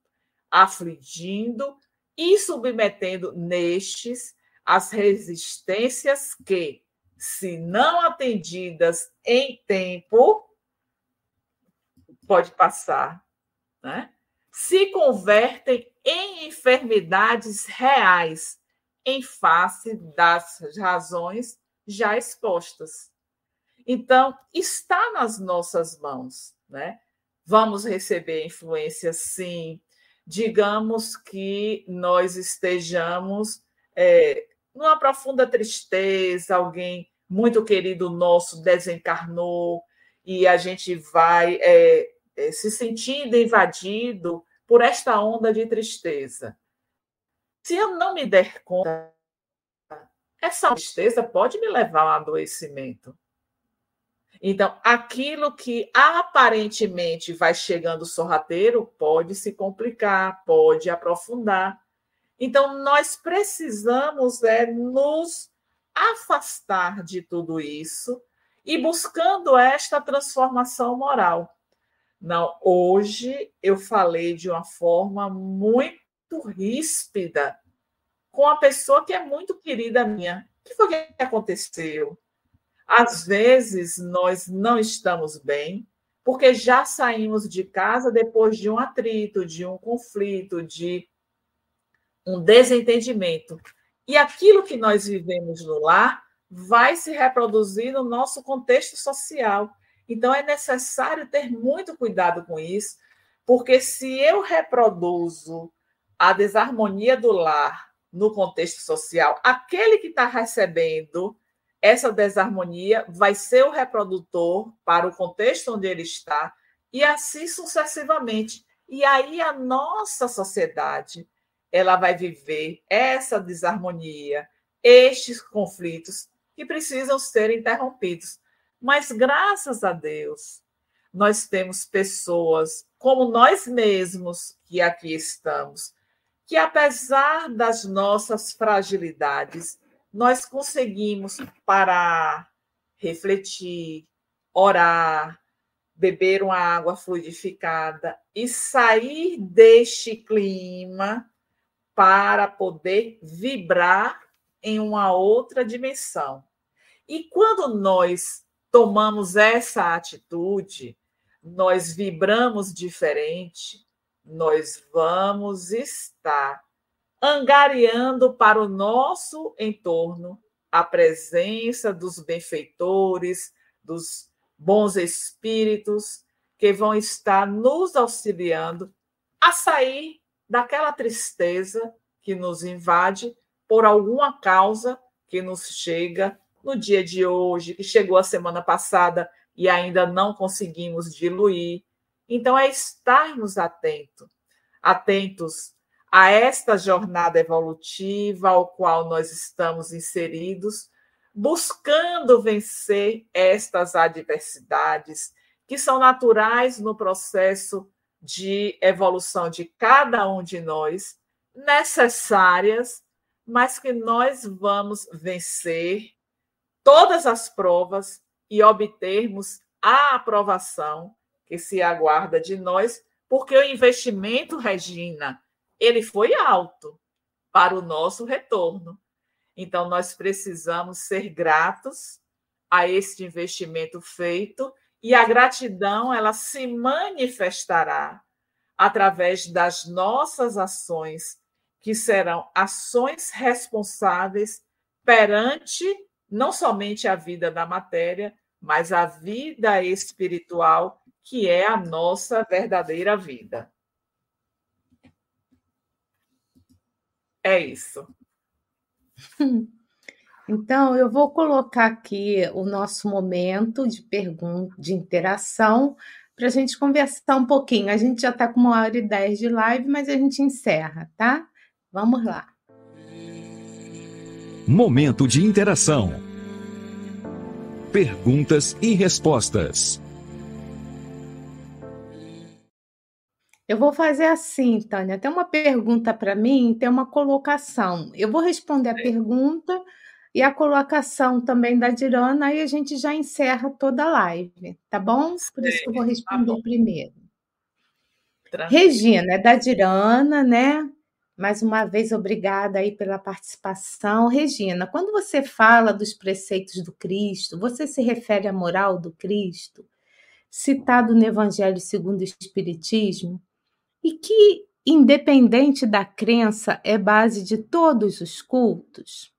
afligindo e submetendo nestes as resistências que, se não atendidas em tempo, pode passar, né? se convertem em enfermidades reais em face das razões já expostas. Então, está nas nossas mãos né? Vamos receber influência, sim. Digamos que nós estejamos é, numa profunda tristeza, alguém muito querido nosso desencarnou e a gente vai é, é, se sentindo invadido por esta onda de tristeza. Se eu não me der conta, essa tristeza pode me levar a um adoecimento. Então, aquilo que aparentemente vai chegando sorrateiro pode se complicar, pode aprofundar. Então, nós precisamos é, nos afastar de tudo isso e buscando esta transformação moral. Não, hoje eu falei de uma forma muito ríspida com a pessoa que é muito querida minha. O que foi que aconteceu? Às vezes nós não estamos bem, porque já saímos de casa depois de um atrito, de um conflito, de um desentendimento. E aquilo que nós vivemos no lar vai se reproduzir no nosso contexto social. Então é necessário ter muito cuidado com isso, porque se eu reproduzo a desarmonia do lar no contexto social, aquele que está recebendo essa desarmonia vai ser o reprodutor para o contexto onde ele está, e assim sucessivamente. E aí a nossa sociedade ela vai viver essa desarmonia, estes conflitos que precisam ser interrompidos. Mas graças a Deus, nós temos pessoas como nós mesmos que aqui estamos, que apesar das nossas fragilidades, nós conseguimos parar, refletir, orar, beber uma água fluidificada e sair deste clima para poder vibrar em uma outra dimensão. E quando nós tomamos essa atitude, nós vibramos diferente, nós vamos estar angariando para o nosso entorno a presença dos benfeitores, dos bons espíritos que vão estar nos auxiliando a sair daquela tristeza que nos invade por alguma causa que nos chega no dia de hoje, que chegou a semana passada e ainda não conseguimos diluir. Então, é estarmos atentos, atentos a esta jornada evolutiva ao qual nós estamos inseridos, buscando vencer estas adversidades que são naturais no processo de evolução de cada um de nós, necessárias, mas que nós vamos vencer todas as provas e obtermos a aprovação que se aguarda de nós, porque o investimento, Regina, ele foi alto para o nosso retorno. Então, nós precisamos ser gratos a este investimento feito e a gratidão ela se manifestará através das nossas ações, que serão ações responsáveis perante não somente a vida da matéria, mas a vida espiritual, que é a nossa verdadeira vida. É isso. Então, eu vou colocar aqui o nosso momento de pergunta, de interação, para a gente conversar um pouquinho. A gente já está com uma hora e dez de live, mas a gente encerra, tá? Vamos lá. Momento de interação. Perguntas e respostas. Eu vou fazer assim, Tânia. Tem uma pergunta para mim, tem uma colocação. Eu vou responder a pergunta e a colocação também da Dirana, aí a gente já encerra toda a live, tá bom? Por isso que eu vou tá responder tá primeiro. Tranquilo. Regina, é da Dirana, né? Mais uma vez, obrigada aí pela participação. Regina, quando você fala dos preceitos do Cristo, você se refere à moral do Cristo, citado no Evangelho segundo o Espiritismo, e que, independente da crença, é base de todos os cultos?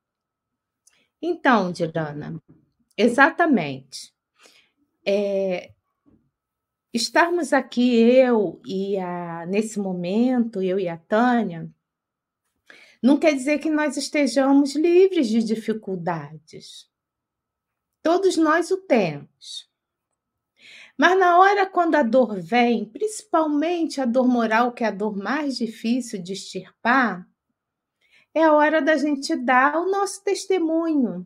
Então, Dirana, exatamente. É, estarmos aqui, eu e a, nesse momento, eu e a Tânia, não quer dizer que nós estejamos livres de dificuldades. Todos nós o temos. Mas na hora quando a dor vem, principalmente a dor moral, que é a dor mais difícil de extirpar, é a hora da gente dar o nosso testemunho,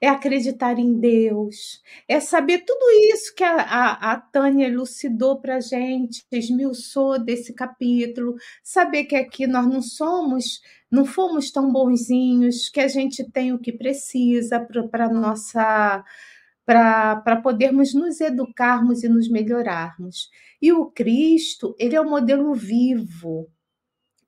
é acreditar em Deus, é saber tudo isso que a, a, a Tânia elucidou para a gente, esmiuçou desse capítulo, saber que aqui nós não somos, não fomos tão bonzinhos, que a gente tem o que precisa para nossa para podermos nos educarmos e nos melhorarmos. E o Cristo, ele é o modelo vivo,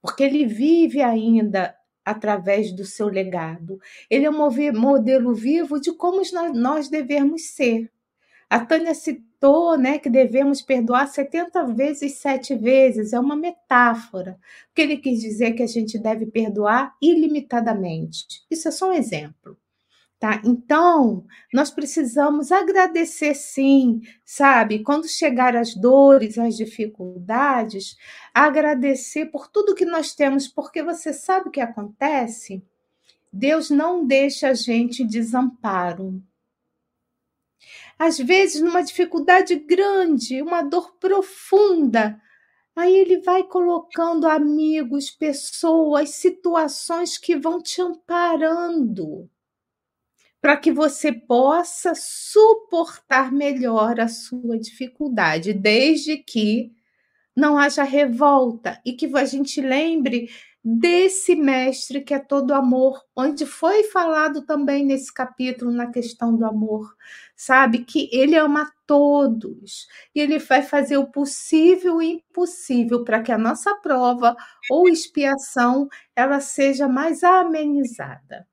porque ele vive ainda através do seu legado. Ele é um modelo vivo de como nós devemos ser. A Tânia citou né, que devemos perdoar 70 vezes, sete vezes, é uma metáfora. O que ele quis dizer é que a gente deve perdoar ilimitadamente. Isso é só um exemplo. Tá? Então, nós precisamos agradecer sim, sabe? Quando chegar as dores, as dificuldades, agradecer por tudo que nós temos, porque você sabe o que acontece? Deus não deixa a gente desamparo. Às vezes, numa dificuldade grande, uma dor profunda, aí ele vai colocando amigos, pessoas, situações que vão te amparando para que você possa suportar melhor a sua dificuldade, desde que não haja revolta e que a gente lembre desse mestre que é todo amor, onde foi falado também nesse capítulo na questão do amor, sabe que ele ama todos e ele vai fazer o possível e impossível para que a nossa prova ou expiação ela seja mais amenizada.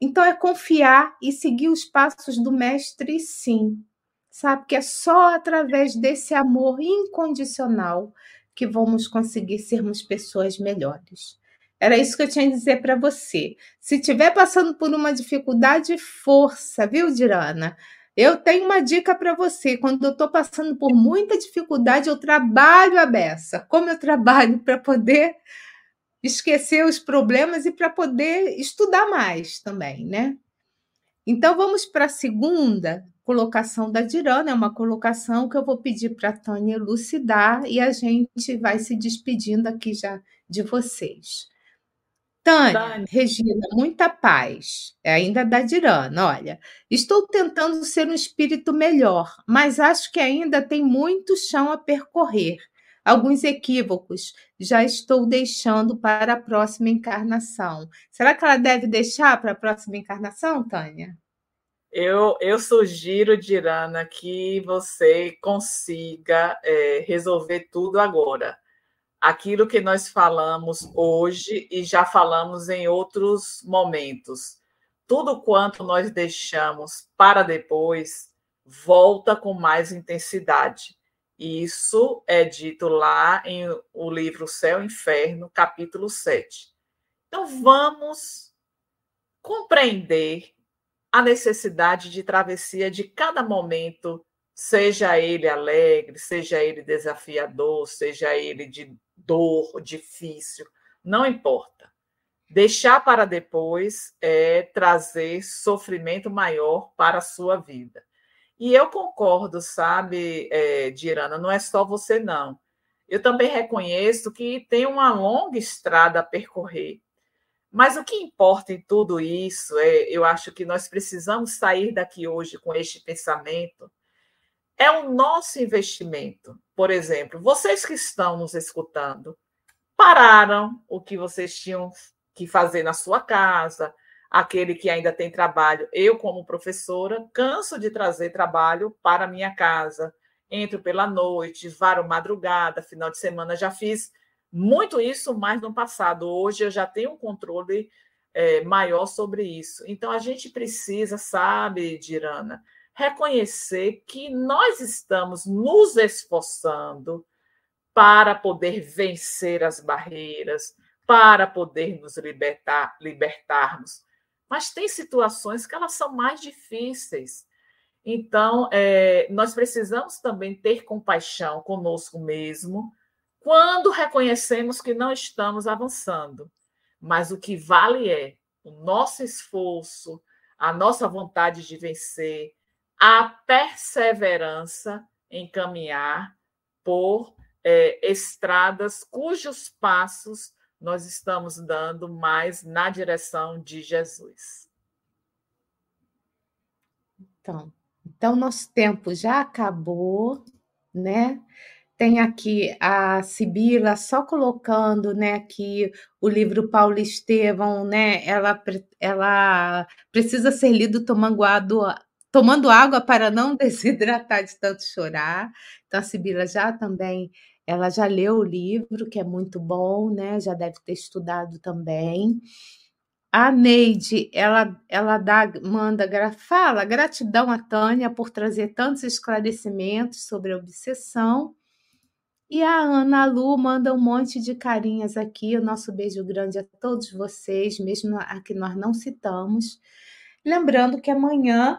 Então é confiar e seguir os passos do mestre, sim. Sabe que é só através desse amor incondicional que vamos conseguir sermos pessoas melhores. Era isso que eu tinha a dizer para você. Se estiver passando por uma dificuldade, força, viu, Dirana? Eu tenho uma dica para você. Quando eu estou passando por muita dificuldade, eu trabalho a beça. Como eu trabalho para poder esquecer os problemas e para poder estudar mais também, né? Então vamos para a segunda colocação da Dirana, é uma colocação que eu vou pedir para a Tânia elucidar e a gente vai se despedindo aqui já de vocês. Tânia, Tânia. Regina, muita paz. É ainda da Dirana. Olha, estou tentando ser um espírito melhor, mas acho que ainda tem muito chão a percorrer alguns equívocos já estou deixando para a próxima encarnação. Será que ela deve deixar para a próxima encarnação, Tânia? Eu, eu sugiro, Dirana, que você consiga é, resolver tudo agora. Aquilo que nós falamos hoje e já falamos em outros momentos. Tudo quanto nós deixamos para depois volta com mais intensidade. Isso é dito lá em o livro Céu e Inferno, capítulo 7. Então, vamos compreender a necessidade de travessia de cada momento, seja ele alegre, seja ele desafiador, seja ele de dor, difícil, não importa. Deixar para depois é trazer sofrimento maior para a sua vida. E eu concordo, sabe, é, Dirana, não é só você, não. Eu também reconheço que tem uma longa estrada a percorrer. Mas o que importa em tudo isso, é, eu acho que nós precisamos sair daqui hoje com este pensamento, é o nosso investimento. Por exemplo, vocês que estão nos escutando, pararam o que vocês tinham que fazer na sua casa, aquele que ainda tem trabalho. Eu, como professora, canso de trazer trabalho para minha casa. Entro pela noite, varo madrugada, final de semana já fiz muito isso, mas no passado. Hoje eu já tenho um controle é, maior sobre isso. Então a gente precisa, sabe, Dirana, reconhecer que nós estamos nos esforçando para poder vencer as barreiras, para poder nos libertar, libertarmos mas tem situações que elas são mais difíceis. Então, é, nós precisamos também ter compaixão conosco mesmo quando reconhecemos que não estamos avançando. Mas o que vale é o nosso esforço, a nossa vontade de vencer, a perseverança em caminhar por é, estradas cujos passos nós estamos dando mais na direção de Jesus. estão. Então, nosso tempo já acabou, né? Tem aqui a Sibila só colocando, né, aqui o livro Paulo Estevão, né? Ela, ela precisa ser lido tomando água, tomando água para não desidratar de tanto chorar. Então a Sibila já também, ela já leu o livro, que é muito bom, né? Já deve ter estudado também. A Neide, ela, ela dá, manda, fala gratidão a Tânia por trazer tantos esclarecimentos sobre a obsessão. E a Ana Lu manda um monte de carinhas aqui. O nosso beijo grande a todos vocês, mesmo a que nós não citamos. Lembrando que amanhã,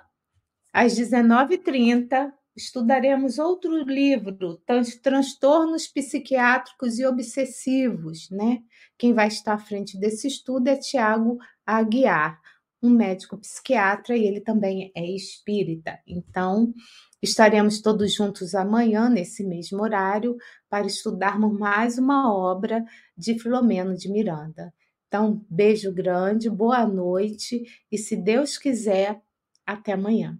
às 19h30, estudaremos outro livro, Transtornos Psiquiátricos e Obsessivos, né? Quem vai estar à frente desse estudo é Tiago Aguiar, um médico psiquiatra e ele também é espírita. Então, Estaremos todos juntos amanhã, nesse mesmo horário, para estudarmos mais uma obra de Filomeno de Miranda. Então, beijo grande, boa noite e, se Deus quiser, até amanhã.